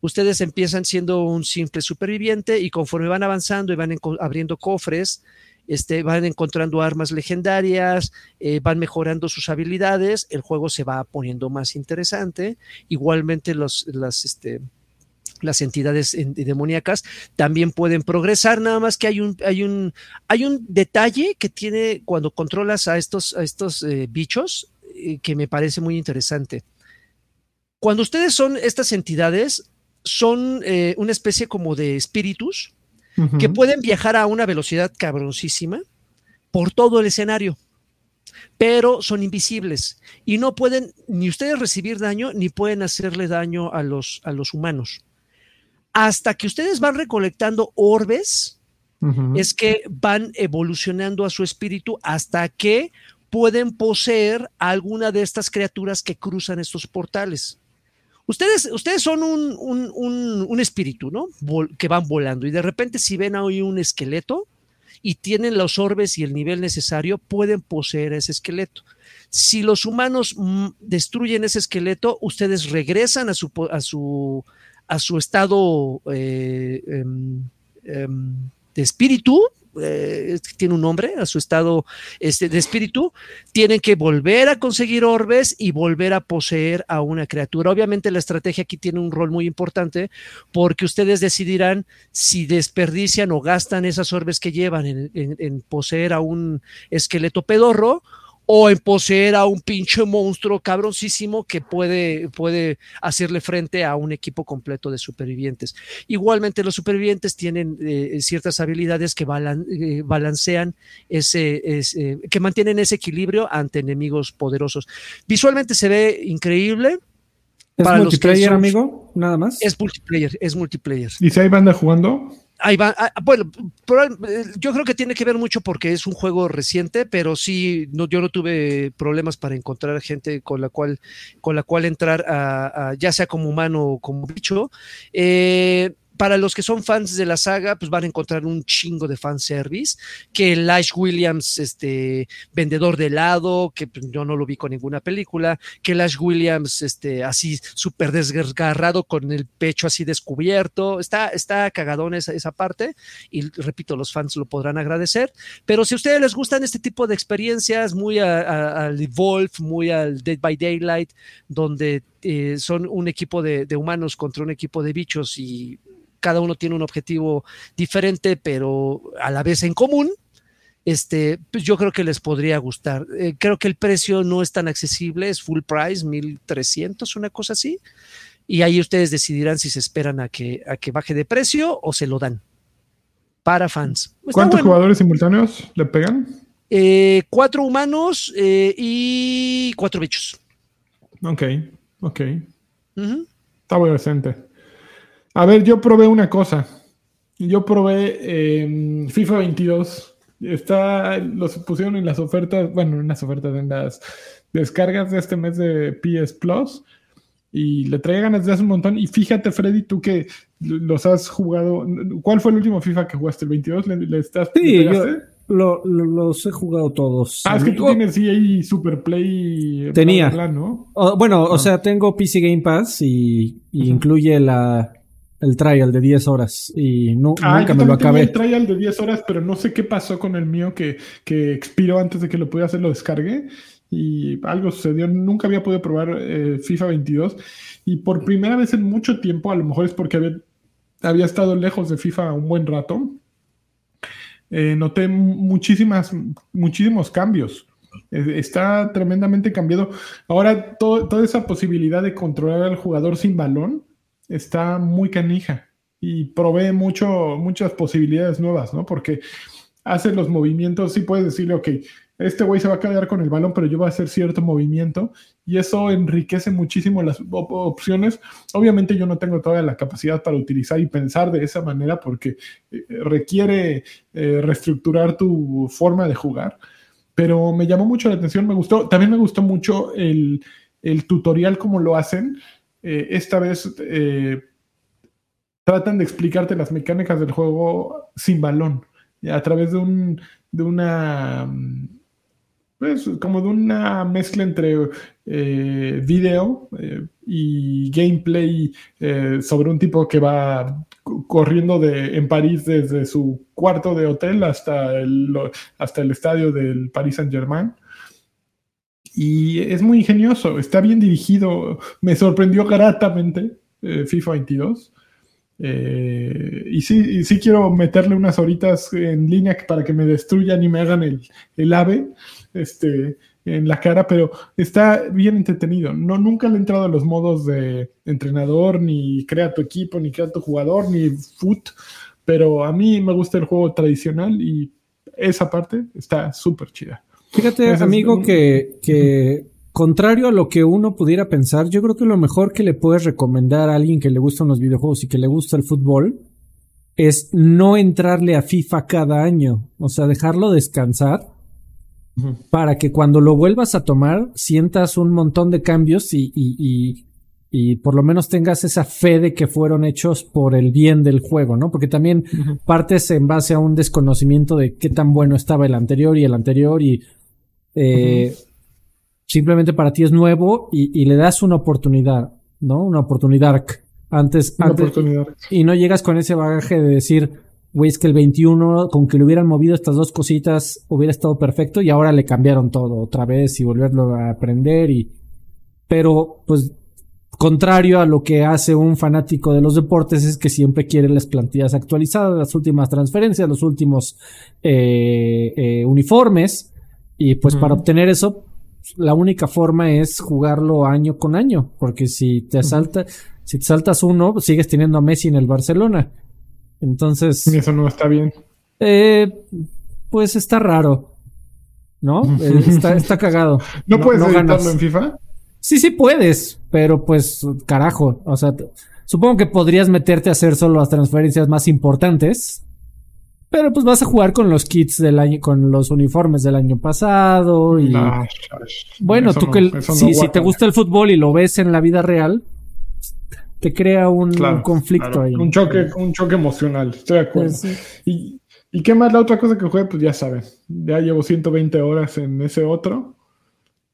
ustedes empiezan siendo un simple superviviente y conforme van avanzando y van abriendo cofres, este, van encontrando armas legendarias, eh, van mejorando sus habilidades, el juego se va poniendo más interesante. Igualmente los, las, este, las entidades demoníacas también pueden progresar, nada más que hay un, hay un, hay un detalle que tiene cuando controlas a estos, a estos eh, bichos eh, que me parece muy interesante. Cuando ustedes son estas entidades, son eh, una especie como de espíritus que pueden viajar a una velocidad cabroncísima por todo el escenario, pero son invisibles y no pueden ni ustedes recibir daño ni pueden hacerle daño a los, a los humanos. Hasta que ustedes van recolectando orbes, es que van evolucionando a su espíritu hasta que pueden poseer alguna de estas criaturas que cruzan estos portales. Ustedes, ustedes son un, espíritu, ¿no? que van volando y de repente si ven ahí un esqueleto y tienen los orbes y el nivel necesario, pueden poseer ese esqueleto. Si los humanos mm, destruyen ese esqueleto, ustedes regresan a su, a su, a su estado eh, em, em, de espíritu, eh, tiene un nombre, a su estado este, de espíritu, tienen que volver a conseguir orbes y volver a poseer a una criatura. Obviamente la estrategia aquí tiene un rol muy importante porque ustedes decidirán si desperdician o gastan esas orbes que llevan en poseer a un esqueleto pedorro o en poseer a un pinche monstruo cabroncísimo que puede, puede hacerle frente a un equipo completo de supervivientes. Igualmente los supervivientes tienen eh, ciertas habilidades que eh, balancean ese, que mantienen ese equilibrio ante enemigos poderosos. Visualmente se ve increíble. ¿Es multiplayer, amigo? Nada más. Es multiplayer, es multiplayer. ¿Y si hay banda jugando? Ahí va. Ah, bueno, yo creo que tiene que ver mucho porque es un juego reciente, pero sí, no, yo no tuve problemas para encontrar gente con la cual, con la cual entrar, a, ya sea como humano o como bicho. Eh, para los que son fans de la saga, pues van a encontrar un chingo de fanservice. Que Lash Williams, este, vendedor de helado, que pues, yo no lo vi con ninguna película. Que Lash Williams, este, así súper desgarrado con el pecho así descubierto. Está, está cagadón esa, esa parte. Y repito, los fans lo podrán agradecer. Pero si a ustedes les gustan este tipo de experiencias, muy al Evolve, muy al Dead by Daylight, donde eh, son un equipo de humanos contra un equipo de bichos y cada uno tiene un objetivo diferente, pero a la vez en común, este, pues yo creo que les podría gustar. Eh, creo que el precio no es tan accesible, es full price, 1300, una cosa así. Y ahí ustedes decidirán si se esperan a que, a que baje de precio o se lo dan. Para fans. ¿Cuántos jugadores simultáneos le pegan? Eh, cuatro humanos eh, y cuatro bichos. Ok, ok. Está muy decente. A ver, yo probé una cosa. Yo probé em, FIFA 22. Está, los pusieron en las ofertas, bueno, en las ofertas, en las descargas de este mes de PS Plus. Y le traía ganas de hace un montón. Y fíjate, Freddy, tú que los has jugado. ¿Cuál fue el último FIFA que jugaste? ¿El 22? ¿Le, estás, sí, los he jugado todos. Ah, es que tú tienes EA Super Play. Tenía. ¿no? bueno, o sea, tengo PC Game Pass y, incluye la, el trial de 10 horas y no, ah, nunca me lo acabé. el trial de 10 horas, pero no sé qué pasó con el mío que, que expiró antes de que lo pudiera hacer, lo descargué y algo sucedió. Nunca había podido probar eh, FIFA 22 y por primera vez en mucho tiempo, a lo mejor es porque había, había estado lejos de FIFA un buen rato, eh, noté muchísimas, muchísimos cambios. Está tremendamente cambiado. Ahora toda esa posibilidad de controlar al jugador sin balón está muy canija y provee mucho, muchas posibilidades nuevas, ¿no? Porque hace los movimientos, sí puedes decirle, ok, este güey se va a quedar con el balón, pero yo voy a hacer cierto movimiento y eso enriquece muchísimo las opciones. Obviamente yo no tengo toda la capacidad para utilizar y pensar de esa manera porque eh, requiere eh, reestructurar tu forma de jugar, pero me llamó mucho la atención, me gustó, también me gustó mucho el, el tutorial como lo hacen, eh, esta vez eh, tratan de explicarte las mecánicas del juego sin balón, a través de, un, de una, pues como de una mezcla entre eh, video y gameplay sobre un tipo que va corriendo de, en París desde su cuarto de hotel hasta el, hasta el estadio del Paris Saint Germain y es muy ingenioso, está bien dirigido, me sorprendió gratamente eh, FIFA 22. Eh, y sí, sí quiero meterle unas horitas en línea para que me destruyan y me hagan el, el ave este, en la cara, pero está bien entretenido. No, nunca le he entrado a los modos de entrenador, ni crea tu equipo, ni crea tu jugador, ni foot, Pero a mí me gusta el juego tradicional y esa parte está súper chida. Fíjate, amigo, que, que contrario a lo que uno pudiera pensar, yo creo que lo mejor que le puedes recomendar a alguien que le gustan los videojuegos y que le gusta el fútbol es no entrarle a FIFA cada año, o sea, dejarlo descansar para que cuando lo vuelvas a tomar sientas un montón de cambios y, y, y, por lo menos tengas esa fe de que fueron hechos por el bien del juego, ¿no? Porque también partes en base a un desconocimiento de qué tan bueno estaba el anterior y el anterior y eh, simplemente para ti es nuevo y, le das una oportunidad, ¿no? Una oportunidad antes, antes y no llegas con ese bagaje de decir, güey, es que el 21, con que le hubieran movido estas dos cositas, hubiera estado perfecto y ahora le cambiaron todo otra vez y volverlo a aprender y, pero, pues, contrario a lo que hace un fanático de los deportes es que siempre quiere las plantillas actualizadas, las últimas transferencias, los últimos eh, eh, uniformes y pues para obtener eso la única forma es jugarlo año con año, porque si te salta, si te saltas uno, sigues teniendo a Messi en el Barcelona. Entonces. Eso no está bien. Eh, pues está raro. ¿No? Eh, está, está, cagado. ¿No, puedes no en FIFA? Sí, sí puedes, pero pues carajo. O sea, supongo que podrías meterte a hacer solo las transferencias más importantes pero pues vas a jugar con los kits del año, con los uniformes del año pasado y... bueno, tú que si, te gusta el fútbol y lo ves en la vida real, te crea un, conflicto ahí. Un choque, un choque emocional, estoy de acuerdo. Pues y, y, qué más? La otra cosa que jugué, pues ya saben, ya llevo 120 horas en ese otro,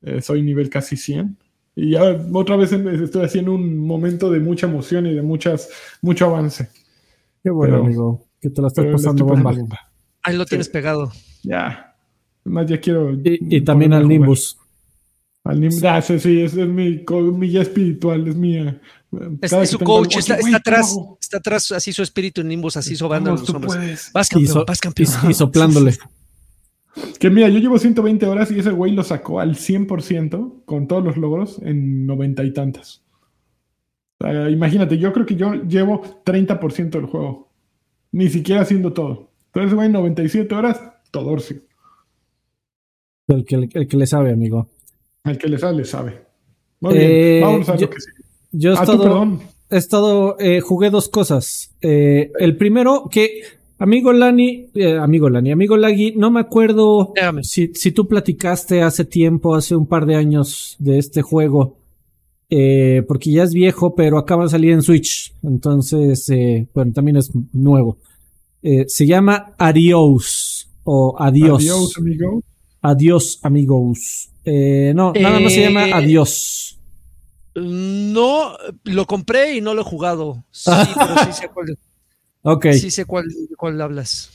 eh, soy nivel casi 100. Y ya otra vez estoy haciendo un momento de mucha emoción y de muchas, mucho avance. Qué bueno, amigo que te la estás pasando bomba. Ahí lo tienes pegado. Ya. Además, ya quiero. Y, también al Nimbus. Al Nimbus. Ah, sí, sí, es, mi, mi guía espiritual, es mía. Es, su coach, está, atrás, está atrás, así su espíritu en Nimbus, así sobando los hombros. Vas campeón, vas campeón. Y, soplándole. Que mira, yo llevo 120 horas y ese güey lo sacó al 100% con todos los logros en noventa y tantas. imagínate, yo creo que yo llevo 30% del juego. Ni siquiera haciendo todo. Entonces, güey, 97 horas, Todorcio. El que, el que le sabe, amigo. El que le sabe, le sabe. Muy bien, eh, vamos a lo que sigue. Yo he ah, estado, he estado eh, jugué dos cosas. Eh, el primero, que amigo Lani, amigo Lani, amigo Lagui, no me acuerdo si, si, tú platicaste hace tiempo, hace un par de años de este juego. Eh, porque ya es viejo, pero acaba de salir en Switch. Entonces, eh, bueno, también es nuevo. Eh, se llama Adios o Adiós. Adiós, amigo. Adiós, amigos. no, nada más se llama Adiós. No, lo compré y no lo he jugado. Sí, pero sí sé cuál. Ok. Sí sé cuál, cuál hablas.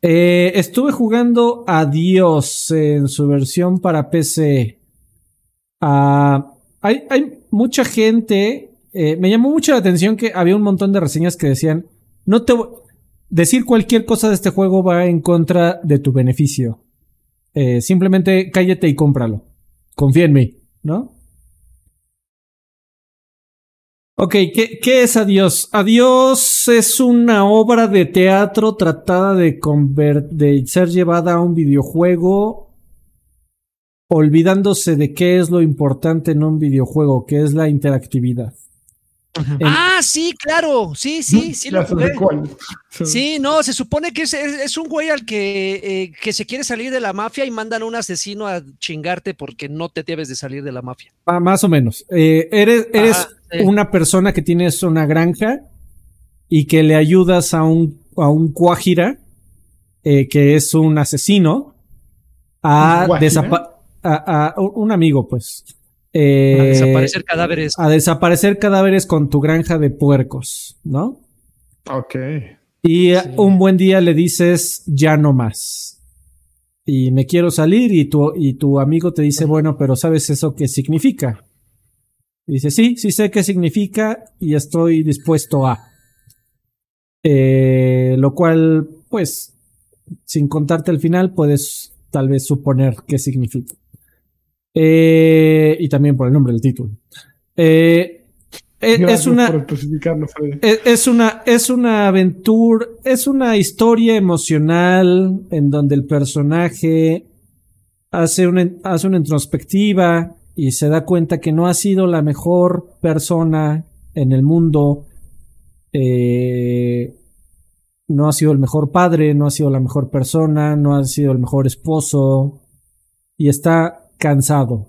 estuve jugando Adiós en su versión para PC. Ah, hay, hay mucha gente, eh, me llamó mucho la atención que había un montón de reseñas que decían, no te decir cualquier cosa de este juego va en contra de tu beneficio. Eh, simplemente cállate y cómpralo. Confía en mí, ¿no? Ok, ¿qué, ¿qué, es Adiós? Adiós es una obra de teatro tratada de, de ser llevada a un videojuego olvidándose de qué es lo importante en un videojuego, que es la interactividad. Ah, sí, claro, sí, sí, sí lo jugué. Sí, no, se supone que es, un güey al que, eh, que, se quiere salir de la mafia y mandan a un asesino a chingarte porque no te debes de salir de la mafia. Ah, más o menos. Eh, eres eres una persona que tienes una granja y que le ayudas a un, a un cuajira, eh, que es un asesino, a desaparecer a, un amigo, pues. Eh, a desaparecer cadáveres. A desaparecer cadáveres con tu granja de puercos, ¿no? Ok. Y un buen día le dices, ya no más. Y me quiero salir y tu, y tu amigo te dice, bueno, pero ¿sabes eso qué significa? Y dice, sí, sí sé qué significa y estoy dispuesto a. Eh, lo cual, pues, sin contarte el final, puedes tal vez suponer qué significa. Eh, y también por el nombre del título. Eh, es una, es, una, es una aventura, es una historia emocional en donde el personaje hace una, hace una introspectiva y se da cuenta que no ha sido la mejor persona en el mundo, eh, no ha sido el mejor padre, no ha sido la mejor persona, no ha sido el mejor esposo y está cansado.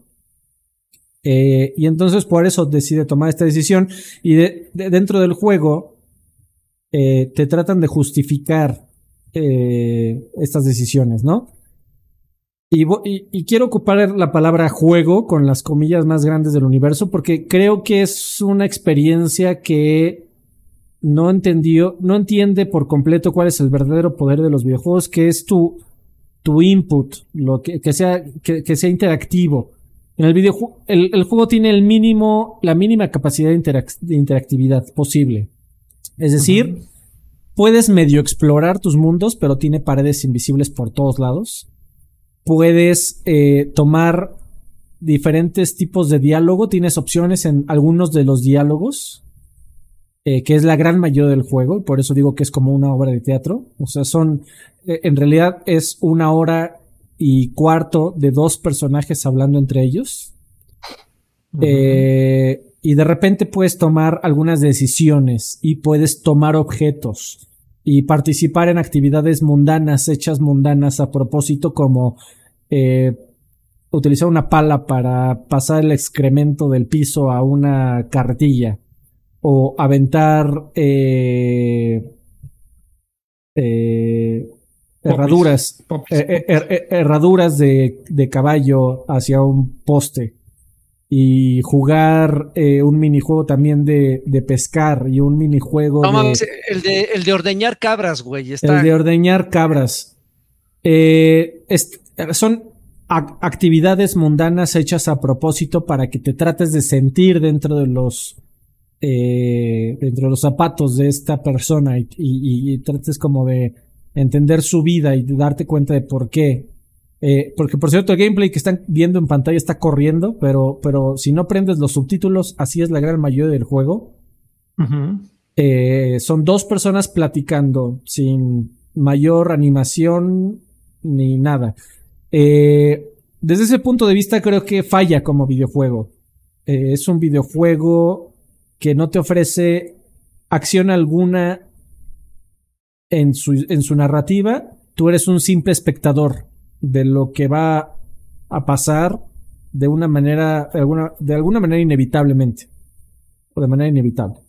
Eh, y entonces por eso decide tomar esta decisión y dentro del juego eh, te tratan de justificar eh, estas decisiones, ¿no? Y, quiero ocupar la palabra juego con las comillas más grandes del universo porque creo que es una experiencia que no entendió, no entiende por completo cuál es el verdadero poder de los videojuegos, que es tu, tu input, lo que, que sea, que sea interactivo en el videojuego, el, juego tiene el mínimo, la mínima capacidad de, interactividad posible. Es decir, puedes medio explorar tus mundos, pero tiene paredes invisibles por todos lados. Puedes eh, tomar diferentes tipos de diálogo. Tienes opciones en algunos de los diálogos, eh, que es la gran mayoría del juego. Por eso digo que es como una obra de teatro. O sea, son, eh, en realidad es una hora y cuarto de dos personajes hablando entre ellos. Eh, y de repente puedes tomar algunas decisiones y puedes tomar objetos y participar en actividades mundanas, hechas mundanas a propósito, como eh, utilizar una pala para pasar el excremento del piso a una carretilla o aventar eh, eh herraduras, eh, eh, er, herraduras de, de, caballo hacia un poste y jugar eh, un minijuego también de, de, pescar y un minijuego no, de, el de el de ordeñar cabras, güey. El de ordeñar cabras. son actividades mundanas hechas a propósito para que te trates de sentir dentro de los dentro de los zapatos de esta persona y, y trates como de entender su vida y darte cuenta de por qué. Eh, porque por cierto, el gameplay que están viendo en pantalla está corriendo, pero, pero si no prendes los subtítulos, así es la gran mayoría del juego. Eh, son dos personas platicando sin mayor animación ni nada. Eh, desde ese punto de vista creo que falla como videojuego. es un videojuego que no te ofrece acción alguna en su, en su narrativa, tú eres un simple espectador de lo que va a pasar de una manera, de alguna, de alguna manera inevitablemente. O de manera inevitable.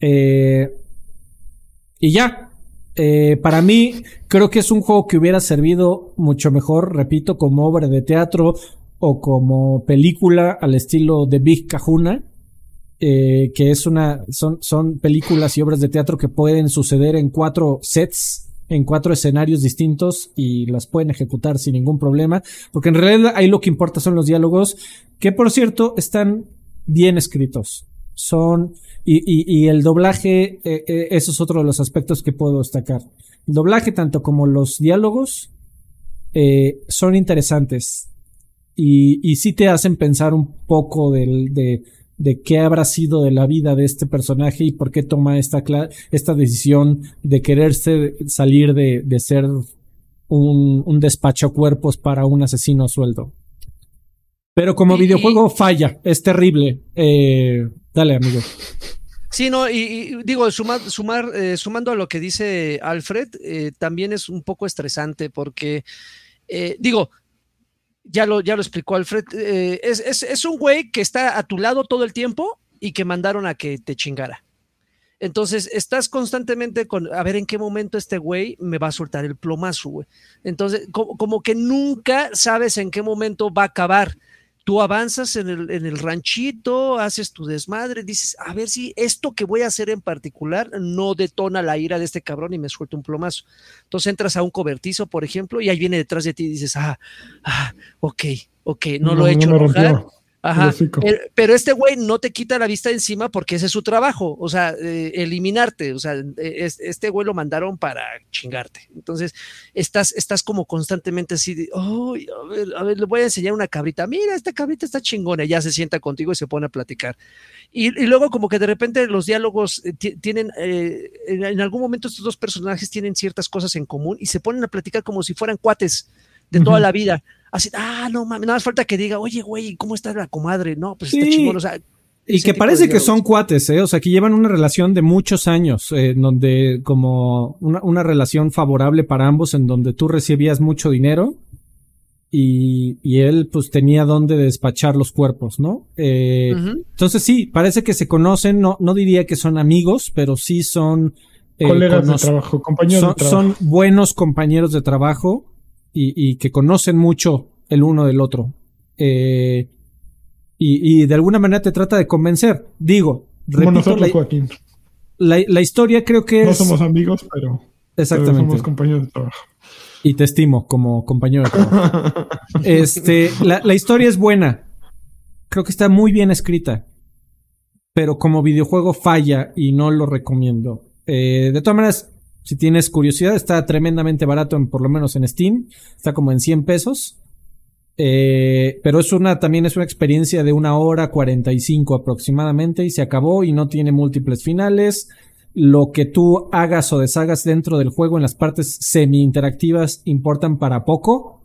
Eh, y ya. Eh, para mí, creo que es un juego que hubiera servido mucho mejor, repito, como obra de teatro o como película al estilo de Big Kahuna. Eh, que es una, son, son películas y obras de teatro que pueden suceder en cuatro sets, en cuatro escenarios distintos y las pueden ejecutar sin ningún problema, porque en realidad ahí lo que importa son los diálogos, que por cierto están bien escritos. Son, y, y, el doblaje, eh, eh, eso es otro de los aspectos que puedo destacar. El doblaje, tanto como los diálogos, son interesantes y, y sí te hacen pensar un poco del, de, de qué habrá sido de la vida de este personaje y por qué toma esta, esta decisión de quererse salir de, de ser un, un, despacho cuerpos para un asesino a sueldo. Pero como videojuego falla, es terrible. Eh, dale, amigo. Sí, no, y, digo, sumar, sumar eh, sumando a lo que dice Alfred, eh, también es un poco estresante porque, digo, ya lo, ya lo explicó Alfred, eh, es, un güey que está a tu lado todo el tiempo y que mandaron a que te chingara. Entonces, estás constantemente con, a ver en qué momento este güey me va a soltar el plomazo, güey. Entonces, como, que nunca sabes en qué momento va a acabar tú avanzas en el, en el, ranchito, haces tu desmadre, dices, a ver si esto que voy a hacer en particular no detona la ira de este cabrón y me suelta un plomazo. Entonces entras a un cobertizo, por ejemplo, y ahí viene detrás de ti y dices, ah, ah, ok, ok, no, lo he hecho enojar. Ajá. Pero, pero, este güey no te quita la vista encima porque ese es su trabajo, o sea, eh, eliminarte, o sea, es, este güey lo mandaron para chingarte. Entonces, estás, estás como constantemente así de, oh, a ver, a ver, le voy a enseñar una cabrita, mira, esta cabrita está chingona, y ya se sienta contigo y se pone a platicar. Y, y luego como que de repente los diálogos eh, tienen, eh, en, en, algún momento estos dos personajes tienen ciertas cosas en común y se ponen a platicar como si fueran cuates de toda uh -huh. la vida así, ah, no mames, nada más falta que diga, oye, güey, ¿cómo está la comadre? No, pues sí. está chingón, o sea. Y que parece que son cuates, ¿eh? O sea, que llevan una relación de muchos años, eh, donde como una, una, relación favorable para ambos, en donde tú recibías mucho dinero y, y él pues tenía donde despachar los cuerpos, ¿no? Eh, uh -huh. Entonces sí, parece que se conocen, no, no diría que son amigos, pero sí son... Eh, Colegas de trabajo, compañeros son, de trabajo. Son buenos compañeros de trabajo y, y, que conocen mucho el uno del otro. Eh, y, y, de alguna manera te trata de convencer. Digo, repito, nosotros, la, Joaquín. La, la, historia creo que es. No somos amigos, pero. Exactamente. Pero somos compañeros de trabajo. Y te estimo como compañero de trabajo. este, la, la historia es buena. Creo que está muy bien escrita. Pero como videojuego falla y no lo recomiendo. Eh, de todas maneras, si tienes curiosidad, está tremendamente barato, en, por lo menos en Steam. Está como en 100 pesos. Eh, pero es una, también es una experiencia de una hora 45 aproximadamente y se acabó y no tiene múltiples finales. Lo que tú hagas o deshagas dentro del juego en las partes semi-interactivas importan para poco.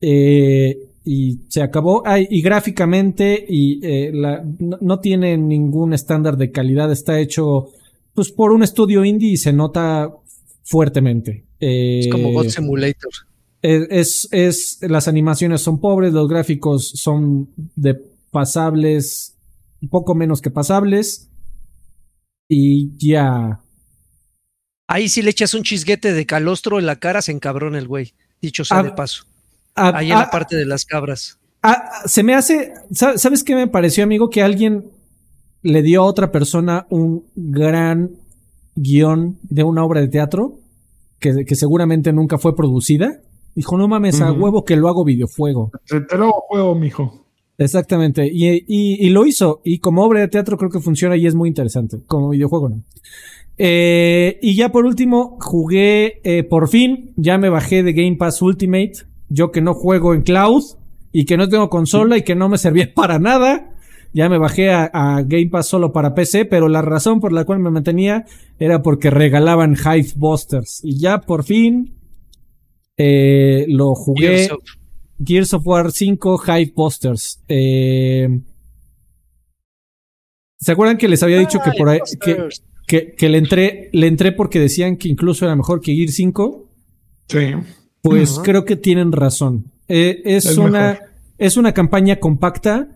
Eh, y se acabó. Ay, y gráficamente y eh, no, tiene ningún estándar de calidad. Está hecho pues por un estudio indie y se nota fuertemente. es como God Simulator. Es, es, las animaciones son pobres, los gráficos son de pasables, un poco menos que pasables. Y ya. Ahí si le echas un chisguete de calostro en la cara, se encabrona el güey. Dicho sea a, de paso. A, Ahí en la parte de las cabras. se me hace. ¿Sabes qué me pareció, amigo? Que alguien le dio a otra persona un gran guion de una obra de teatro que, que seguramente nunca fue producida Dijo, no mames, uh -huh. a huevo que lo hago videojuego. Te, te lo hago juego, mijo. Exactamente. Y, y, y, lo hizo. Y como obra de teatro creo que funciona y es muy interesante. Como videojuego no. Eh, y ya por último, jugué eh, por fin. Ya me bajé de Game Pass Ultimate. Yo que no juego en cloud y que no tengo consola y que no me servía para nada. Ya me bajé a, a, Game Pass solo para PC, pero la razón por la cual me mantenía era porque regalaban Hive Busters. Y ya por fin eh, lo jugué. Gears of, Gears of, War 5 Hive Posters. Eh, ¿Se acuerdan que les había dicho ah, que por ahí que, que, que, le entré le entré porque decían que incluso era mejor que Gears 5? Sí. Pues uh -huh. creo que tienen razón. Eh, es, es, una mejor. es una campaña compacta.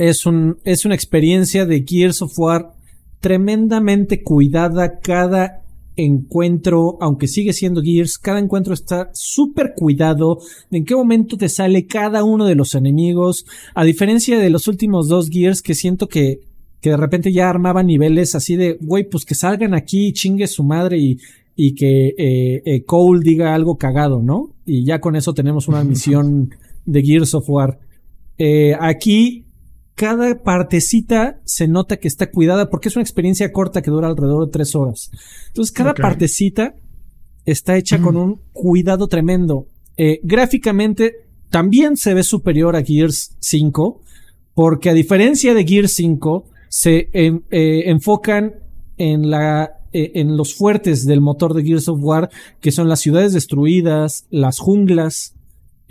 Es un es una experiencia de Gears of War tremendamente cuidada cada encuentro, aunque sigue siendo Gears, cada encuentro está súper cuidado de en qué momento te sale cada uno de los enemigos, a diferencia de los últimos dos Gears que siento que, que de repente ya armaban niveles así de, güey, pues que salgan aquí y chingue su madre y, y que eh, eh, Cole diga algo cagado, ¿no? Y ya con eso tenemos una misión de Gears of War. Eh, aquí cada partecita se nota que está cuidada porque es una experiencia corta que dura alrededor de tres horas. Entonces, cada okay. partecita está hecha mm. con un cuidado tremendo. Eh, gráficamente también se ve superior a Gears 5 porque a diferencia de Gears 5 se eh, eh, enfocan en la eh, en los fuertes del motor de Gears of War que son las ciudades destruidas, las junglas,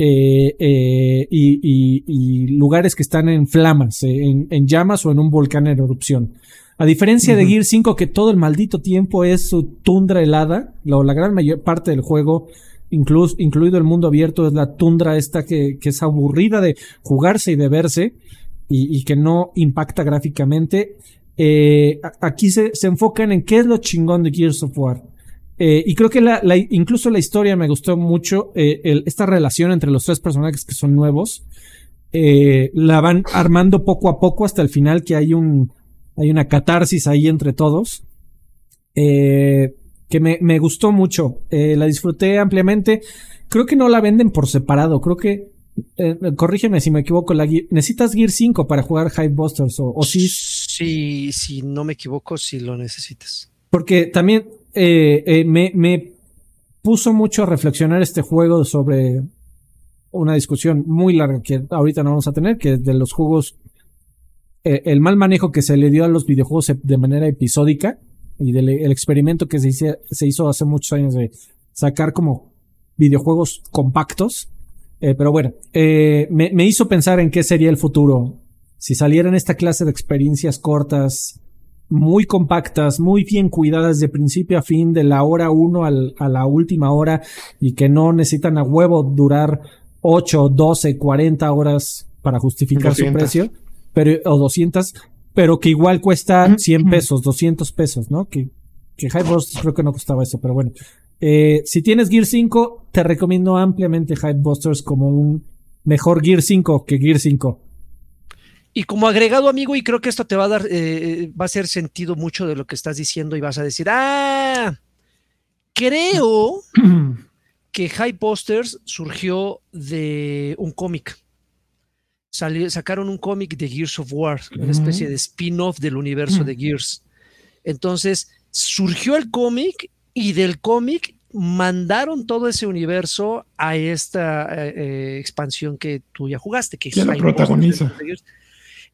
eh, eh, y, y, y, lugares que están en flamas, eh, en, en, llamas o en un volcán en erupción. A diferencia uh -huh. de Gear 5, que todo el maldito tiempo es su tundra helada, la, la gran mayor parte del juego, incluso, incluido el mundo abierto, es la tundra esta que, que es aburrida de jugarse y de verse y, y que no impacta gráficamente. Aquí se, se enfocan en qué es lo chingón de Gears of War eh, y creo que la, la, incluso la historia me gustó mucho. Eh, el, esta relación entre los tres personajes que son nuevos. Eh, la van armando poco a poco hasta el final que hay un hay una catarsis ahí entre todos. Que me, me, gustó mucho. La disfruté ampliamente. Creo que no la venden por separado. Creo que corrígeme si me equivoco, la, necesitas Gear 5 para jugar Hype Busters o, o sí. Sí, si no me equivoco, sí lo necesitas. Porque también eh, eh, me, puso mucho a reflexionar este juego sobre una discusión muy larga que ahorita no vamos a tener, que de los juegos, eh, el mal manejo que se le dio a los videojuegos de manera episódica y del el experimento que se, hizo hace muchos años de sacar como videojuegos compactos. Pero bueno, me, me hizo pensar en qué sería el futuro si salieran esta clase de experiencias cortas, muy compactas, muy bien cuidadas de principio a fin, de la hora uno al, a la última hora y que no necesitan a huevo durar 8, 12, 40 horas para justificar 200. su precio, pero, o 200, pero que igual cuesta 100 pesos, 200 pesos, ¿no? Que, que Hypebusters creo que no costaba eso, pero bueno. Eh, si tienes Gear 5, te recomiendo ampliamente Hypebusters como un mejor Gear 5 que Gear 5. Y como agregado, amigo, y creo que esto te va a dar, eh, va a hacer sentido mucho de lo que estás diciendo y vas a decir, ah, creo que High Posters surgió de un cómic. sacaron un cómic de Gears of War, una especie de spin-off del universo de Gears. Entonces, surgió el cómic y del cómic mandaron todo ese universo a esta eh, expansión que tú ya jugaste, que ya la protagoniza.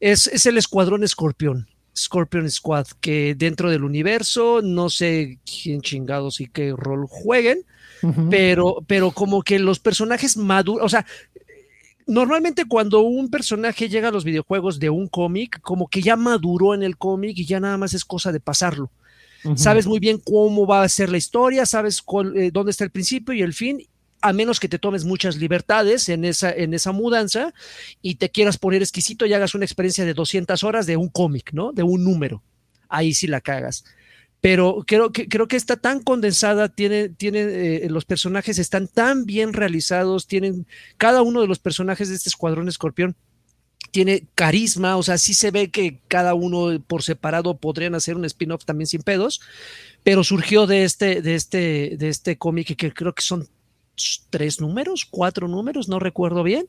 Es, es, el Escuadrón Escorpión, Scorpion Squad, que dentro del universo, no sé quién chingados y qué rol jueguen, uh -huh. pero, pero como que los personajes maduros, o sea, normalmente cuando un personaje llega a los videojuegos de un cómic, como que ya maduró en el cómic y ya nada más es cosa de pasarlo. Uh -huh. Sabes muy bien cómo va a ser la historia, sabes cuál, eh, dónde está el principio y el fin, a menos que te tomes muchas libertades en esa, en esa mudanza y te quieras poner exquisito y hagas una experiencia de 200 horas de un cómic, ¿no? De un número. Ahí sí la cagas. Pero creo que, creo que está tan condensada, tiene, tiene eh, los personajes están tan bien realizados, tienen cada uno de los personajes de este escuadrón escorpión tiene carisma, o sea, sí se ve que cada uno por separado podrían hacer un spin-off también sin pedos, pero surgió de este, de este, de este cómic que creo que son tres números, cuatro números, no recuerdo bien.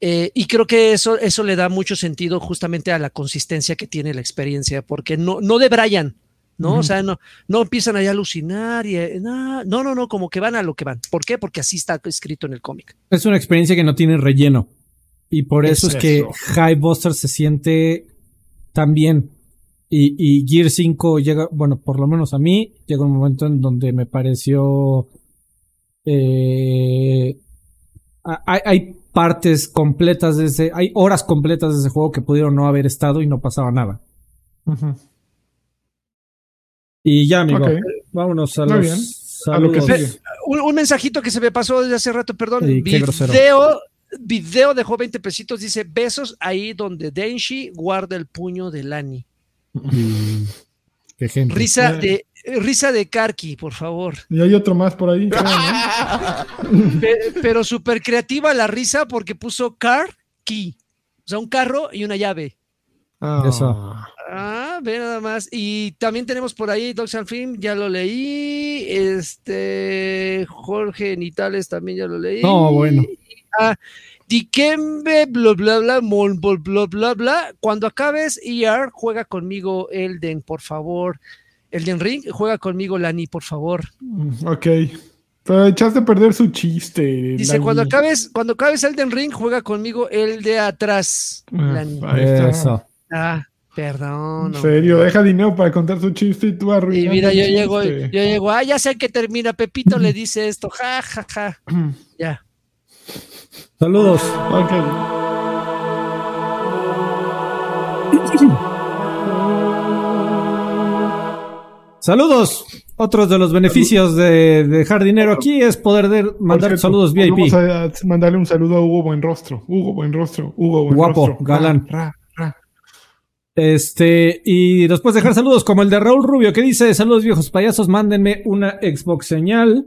Eh, y creo que eso, eso le da mucho sentido justamente a la consistencia que tiene la experiencia, porque no, no de Brian, ¿no? Uh -huh. O sea, no, no empiezan ahí a alucinar y eh, no, no, no, no, como que van a lo que van. ¿Por qué? Porque así está escrito en el cómic. Es una experiencia que no tiene relleno. Y por eso es, es que High Buster se siente tan bien. Y, y Gear 5 llega, bueno, por lo menos a mí, llega un momento en donde me pareció eh, hay, hay, partes completas de ese, hay horas completas de ese juego que pudieron no haber estado y no pasaba nada. Uh -huh. Y ya, amigo, okay. vámonos a Muy los bien. A lo que sigue. Un, un, mensajito que se me pasó desde hace rato, perdón. Sí, video, video dejó 20 pesitos, dice besos ahí donde Denshi guarda el puño de Lani. Mm, qué gente. Risa de Risa de Karki, por favor. Y hay otro más por ahí. ¿no? pero, pero súper creativa la risa porque puso car key. O sea, un carro y una llave. Oh. Eso. Ah, ve nada más. Y también tenemos por ahí Dogs and Film, ya lo leí. Este Jorge Nitales también ya lo leí. No, bueno. Ah, Dikembe, bla bla bla, mol, bla bla bla. Cuando acabes ER, juega conmigo Elden, por favor. Elden Ring, juega conmigo, Lani, por favor. Ok. Pero echaste a perder su chiste. Dice, Lani. cuando acabes, cuando acabes Elden Ring, juega conmigo el de atrás, ah, Lani. Eso. Ah, perdón. En serio, hombre. deja dinero para contar su chiste y tú arruinas. Y mira, yo llego, yo llego, ah, ya sé que termina, Pepito le dice esto, ja, ja, ja. ya. Saludos. Okay. Saludos. Otros de los beneficios de dejar dinero aquí es poder de mandar cierto, saludos VIP. Vamos a mandarle un saludo a Hugo Buenrostro. Hugo Buenrostro. Hugo Buenrostro. Guapo, galán. Ra, ra, ra. Este, y después dejar saludos como el de Raúl Rubio que dice: Saludos viejos payasos, mándenme una Xbox señal.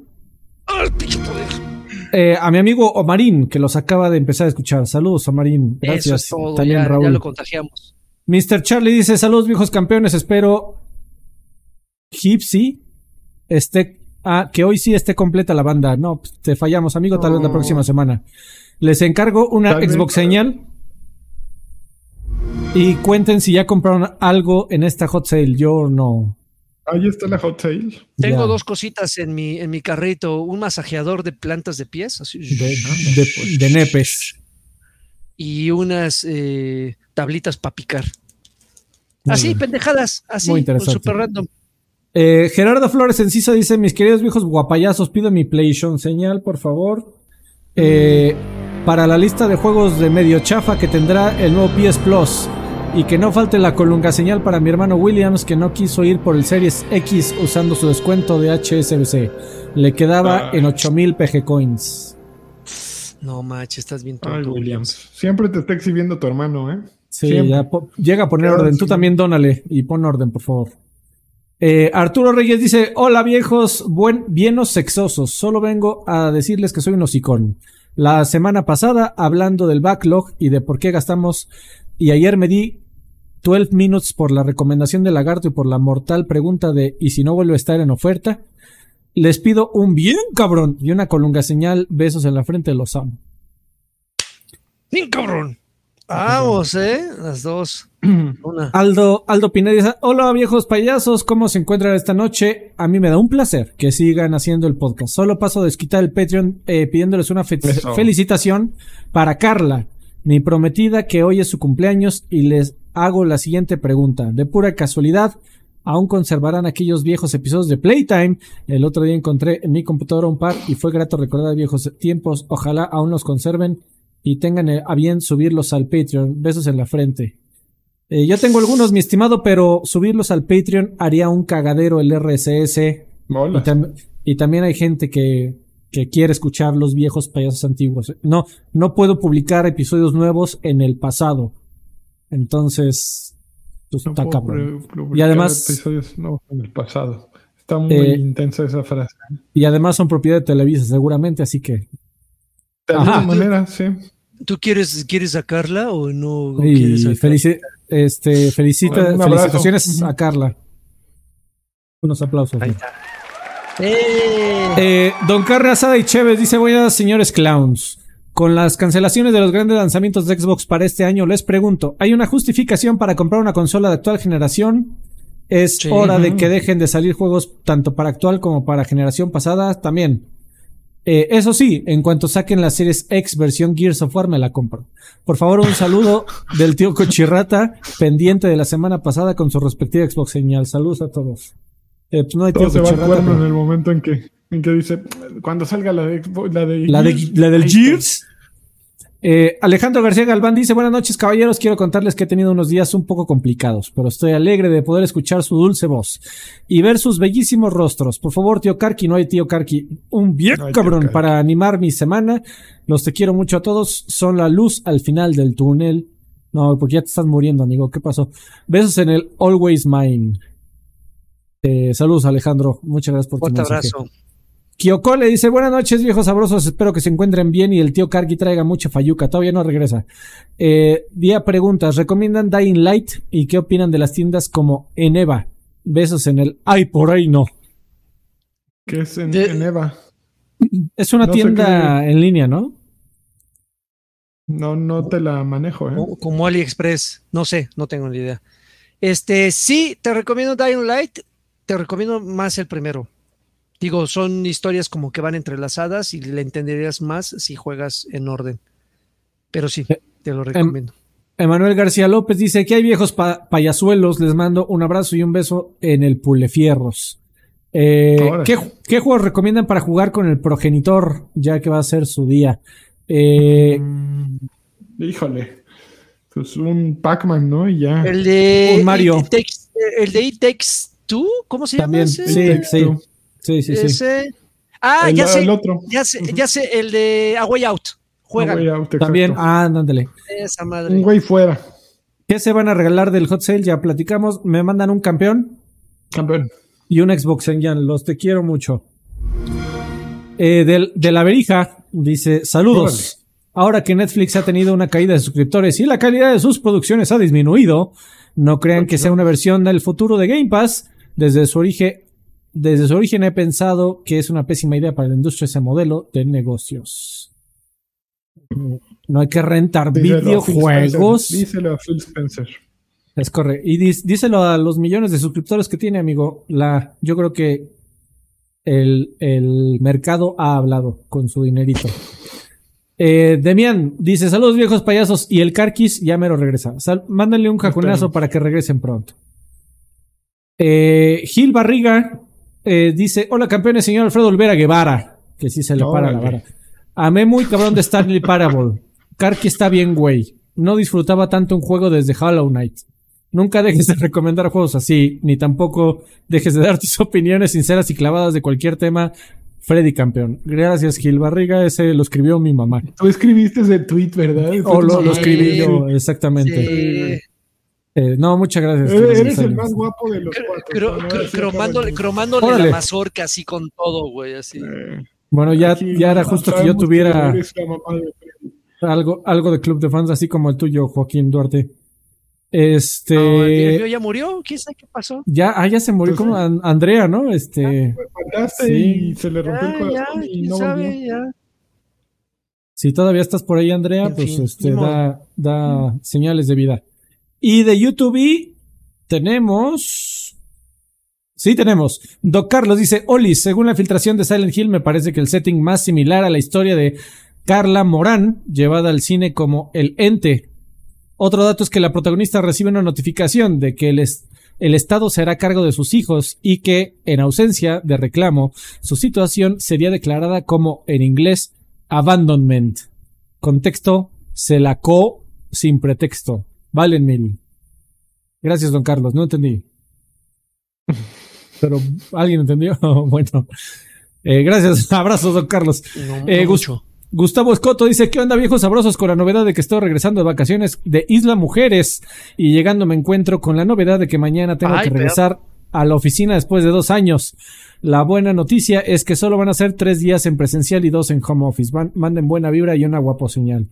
Eh, a mi amigo Omarín, que los acaba de empezar a escuchar. Saludos, Omarín. Gracias. Eso es todo. También ya, Raúl. Ya lo contagiamos. Mr. Charlie dice: Saludos, viejos campeones. Espero Gipsy esté Ah, que hoy sí esté completa la banda. No, pues, te fallamos, amigo, tal vez la próxima semana. Les encargo una Xbox señal. Y cuenten si ya compraron algo en esta hot sale. Yo no. Ahí está la hot sale. Tengo dos cositas en mi, en mi carrito. Un masajeador de plantas de pies. así, De, de- de nepes. y unas eh, tablitas para picar. Así, pendejadas. Así, Muy interesante. super random. Eh, Gerardo Flores Enciso dice: Mis queridos viejos guapayazos, pido mi PlayStation señal, por favor. Eh, para la lista de juegos de medio chafa que tendrá el nuevo PS Plus. Y que no falte la colunga señal para mi hermano Williams, que no quiso ir por el Series X usando su descuento de HSBC. Le quedaba Ay. en 8000 PG Coins. No, macho, estás bien Ay, tonto, Williams. Siempre te está exhibiendo tu hermano, ¿eh? Sí, ya llega a poner orden. Tú también dónale y pon orden, por favor. Eh, Arturo Reyes dice: Hola viejos, buen, bienos sexosos. Solo vengo a decirles que soy un hocicón. La semana pasada, hablando del backlog y de por qué gastamos, y ayer me di 12 minutes por la recomendación de Lagarto y por la mortal pregunta de ¿y si no vuelve a estar en oferta? Les pido un bien cabrón y una colunga señal, besos en la frente, los amo. Bien cabrón. Vamos, ¿eh? Las dos. Una. Aldo, Aldo Pineda dice, hola viejos payasos, ¿cómo se encuentran esta noche? A mí me da un placer que sigan haciendo el podcast. Solo paso a desquitar el Patreon eh, pidiéndoles una fe- Eso. felicitación para Carla, mi prometida que hoy es su cumpleaños y les hago la siguiente pregunta. De pura casualidad, ¿aún conservarán aquellos viejos episodios de Playtime? El otro día encontré en mi computadora un par y fue grato recordar viejos tiempos. Ojalá aún los conserven y tengan eh, a bien subirlos al Patreon. Besos en la frente. Eh, yo tengo algunos, mi estimado, pero subirlos al Patreon haría un cagadero el RSS. Y, Mola. tam- y también hay gente que, que quiere escuchar los viejos payasos antiguos. No, no puedo publicar episodios nuevos en el pasado. Entonces, pues, No está cabrón. Y además- episodios nuevos en el pasado. Está muy Eh, intensa esa frase. Y además son propiedad de Televisa, seguramente, así que. De Ajá. alguna manera, sí. ¿Tú quieres, quieres sacarla o no Y quieres sacarla? felici- este, felicita, abrazo. felicitaciones a Carla. Unos aplausos. Ahí ¿no? está. ¡Eh! Eh, Don Carre Asada y Chévez dice, buenas señores clowns. Con las cancelaciones de los grandes lanzamientos de Xbox para este año, les pregunto, ¿hay una justificación para comprar una consola de actual generación? ¿Es Sí. hora de que dejen de salir juegos tanto para actual como para generación pasada? También. Eh, eso sí, en cuanto saquen la Series X versión Gears of War me la compro. Por favor, un saludo del tío Cochirrata, pendiente de la semana pasada con su respectiva Xbox señal. Saludos a todos. Eh, pues no hay tío Todo se va pero- en el momento en que, en que dice, cuando salga la de la de, La, de, la del Gears. Eh, Alejandro García Galván dice, buenas noches caballeros, quiero contarles que he tenido unos días un poco complicados, pero estoy alegre de poder escuchar su dulce voz y ver sus bellísimos rostros. Por favor, tío Karki, no hay tío Karki, un bien No cabrón para animar mi semana. Los te quiero mucho a todos, son la luz al final del túnel. No, porque ya te estás muriendo, amigo, ¿qué pasó? Besos en el Always Mine. Eh, saludos, Alejandro, muchas gracias por tu mensaje. abrazo. Kyoko le dice, buenas noches viejos sabrosos, espero que se encuentren bien y el tío Karki traiga mucha fayuca, todavía no regresa. Eh, día preguntas, ¿recomiendan Dying Light? ¿Y qué opinan de las tiendas como Eneva? Besos en el... Ay, por ahí no. Que es en, De- en Eva. Es una No tienda en línea, ¿no? No, no te la manejo, ¿eh? Como, como AliExpress. No sé, no tengo ni idea. Este, sí, te recomiendo Dying Light. Te recomiendo más el primero. Digo, son historias como que van entrelazadas y le entenderías más si juegas en orden. Pero sí, Eh, te lo recomiendo. Emanuel García López dice que hay viejos pa- payasuelos, les mando un abrazo y un beso en el Pulefierros. Eh. ¿qué, qué juegos recomiendan para jugar con el progenitor, ya que va a ser su día? Eh, Mm, híjole. Pues un Pac-Man, ¿no? Y ya. el de Un Mario. It Takes- el de It Takes Two, ¿cómo se También, llama ese? sí, sí. Sí, sí, sí. Ese- Ah, el, ya sé, el otro. ya sé, ya sé, el de A Way Out. Juega También, ah, ándale. esa madre. Un güey fuera. ¿Qué se van a regalar del hot sale? Ya platicamos. Me mandan un campeón Campeón. y un Xbox en Yan. Los te quiero mucho. Eh, del, de la verija, dice, saludos. Ahora que Netflix ha tenido una caída de suscriptores y la calidad de sus producciones ha disminuido, no crean que sea una versión del futuro de Game Pass. Desde su origen, desde su origen he pensado que es una pésima idea para la industria ese modelo de negocios. No hay que rentar Díselo a videojuegos. Spencer. Díselo a Phil Spencer. Es correcto. Y díselo a los millones de suscriptores que tiene, amigo. La, yo creo que el, el mercado ha hablado con su dinerito. Eh, Demian dice: Saludos viejos payasos. Y el Carquis ya mero regresa. Sal- mándenle un jacunazo Esperemos. para que regresen pronto. Eh, Gil Barriga eh, dice: Hola campeones, señor Alfredo Olvera Guevara. Que sí se le para la vara. Amé muy cabrón de Stanley Parable. Karki está bien, güey. No disfrutaba tanto un juego desde Hollow Knight. Nunca dejes de recomendar juegos así, ni tampoco dejes de dar tus opiniones sinceras y clavadas de cualquier tema. Freddy campeón. Gracias, Gil Barriga. Ese lo escribió mi mamá. Tú escribiste ese tweet, ¿verdad? O lo, escribí yo, exactamente. Sí. Eh, no, muchas gracias. Eres, Freddy. el más guapo de los cuatro. cro- ¿no? cro- Así cromándole acaba cromándole Órale. la mazorca así con todo, güey, así. Eh, Bueno, ya, aquí ya era no justo que yo tuviera eres de algo, algo de club de fans, así como el tuyo, Joaquín Duarte. Este. No, el mío ya murió, ¿quién sabe qué pasó? Ya, ah, ya se murió como An- Andrea, ¿no? Este. Sí. y se le rompió el ya, corazón y no sabe, volvió. ya. Si todavía estás por ahí, Andrea, En pues fin, este da, da señales de vida. Y de YouTube tenemos. Sí, tenemos. Doc Carlos dice: Oli, según la filtración de Silent Hill, me parece que el setting más similar a la historia de Carla Morán, llevada al cine como el ente. Otro dato es que la protagonista recibe una notificación de que el, es- el Estado se hará cargo de sus hijos y que, en ausencia de reclamo, su situación sería declarada como, en inglés, abandonment. Contexto, se la co sin pretexto. Valen mil. Gracias, don Carlos. No entendí. Pero, ¿alguien entendió? bueno. Eh, gracias. Abrazos, don Carlos. No, Eh, mucho. Gustavo Escoto dice, ¿qué onda viejos sabrosos con la novedad de que estoy regresando de vacaciones de Isla Mujeres? Y llegando me encuentro con la novedad de que mañana tengo Ay, que pero- regresar a la oficina después de dos años. La buena noticia es que solo van a ser tres días en presencial y dos en home office. Van- manden buena vibra y una guapo señal.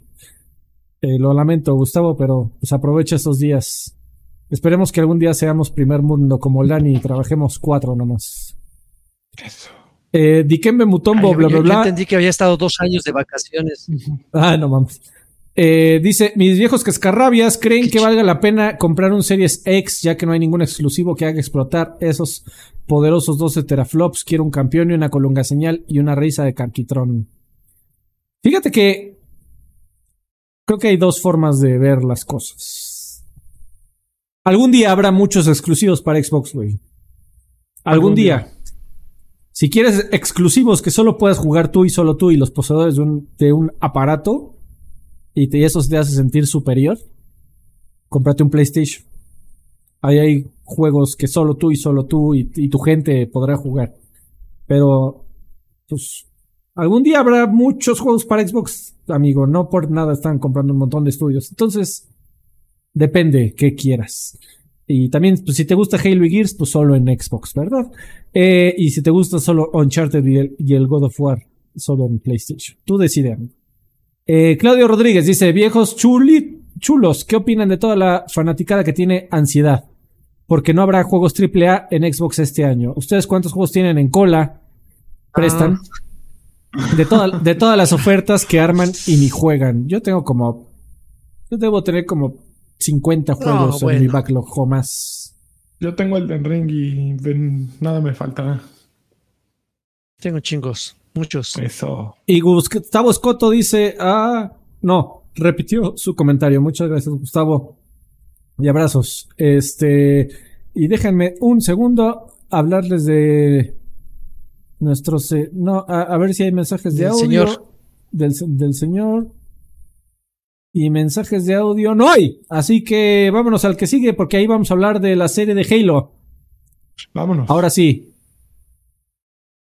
Eh, lo lamento, Gustavo, pero pues aprovecha estos días. Esperemos que algún día seamos primer mundo como Lani y trabajemos cuatro nomás. Eso. Eh, Dikembe Mutombo, Ay, yo- bla, yo- bla, yo bla. entendí que había estado dos años de vacaciones. Ah, no mames. Eh, dice, mis viejos cascarrabias creen que valga la pena comprar un Series X ya que no hay ningún exclusivo que haga explotar esos poderosos 12 teraflops. Quiero un campeón y una colunga señal y una risa de Carquitrón. Fíjate que creo que hay dos formas de ver las cosas. Algún día habrá muchos exclusivos para Xbox, güey. Algún, Algún día. día. Si quieres exclusivos que solo puedas jugar tú y solo tú y los poseedores de un, de un aparato y, te, y eso te hace sentir superior, cómprate un PlayStation. Ahí hay juegos que solo tú y solo tú y, y tu gente podrá jugar. Pero, pues, algún día habrá muchos juegos para Xbox, amigo. No por nada están comprando un montón de estudios. Entonces, depende qué quieras. Y también, pues, si te gusta Halo y Gears, pues solo en Xbox, ¿verdad? Eh, y si te gusta solo Uncharted y el, y el God of War, solo en PlayStation. Tú decides. Eh, Claudio Rodríguez dice, viejos chuli- chulos, ¿qué opinan de toda la fanaticada que tiene ansiedad? Porque no habrá juegos AAA en Xbox este año. ¿Ustedes cuántos juegos tienen en cola? Prestan. De, toda- de todas las ofertas que arman y ni juegan. Yo tengo como... Yo debo tener como 50 juegos en mi backlog o más. Yo tengo el Den Ring y ven, nada me falta. Tengo chingos, muchos. Eso. Y Gustavo Escoto dice, ah, no, repitió su comentario. Muchas gracias, Gustavo. Y abrazos. Este, y déjenme un segundo hablarles de nuestros, eh, no, a, a ver si hay mensajes de Del audio. señor. Del, del señor. Y mensajes de audio no hay. Así que vámonos al que sigue porque ahí vamos a hablar de la serie de Halo. Vámonos. Ahora sí.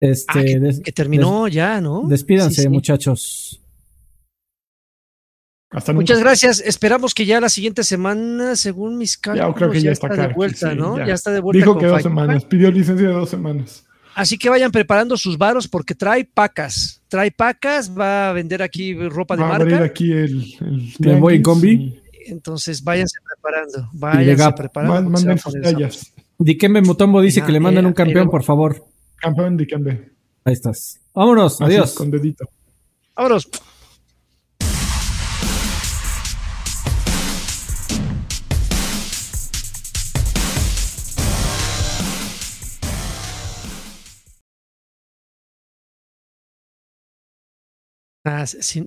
Este, Ah, que, des- que terminó ya, ¿no? Despídanse, Sí, sí. muchachos. Hasta nunca. Muchas gracias. Esperamos que ya la siguiente semana, según mis cálculos, Ya, creo que ya está de vuelta, Sí, ¿no? ya. Ya. está de vuelta. Dijo con que dos Fight semanas. Pidió licencia de dos semanas. Así que vayan preparando sus varos porque trae pacas. Trae pacas, va a vender aquí ropa de Va a abrir marca. aquí el, el ¿Me voy en tianguis combi? y Entonces váyanse preparando. de Váyanse preparando. Manden sus tallas. Dikembe Mutombo dice que le mandan eh, un campeón, por favor. Campeón de Cambe. Ahí estás. Vámonos, Así, adiós. Con dedito. Vámonos. Ah, sin, sin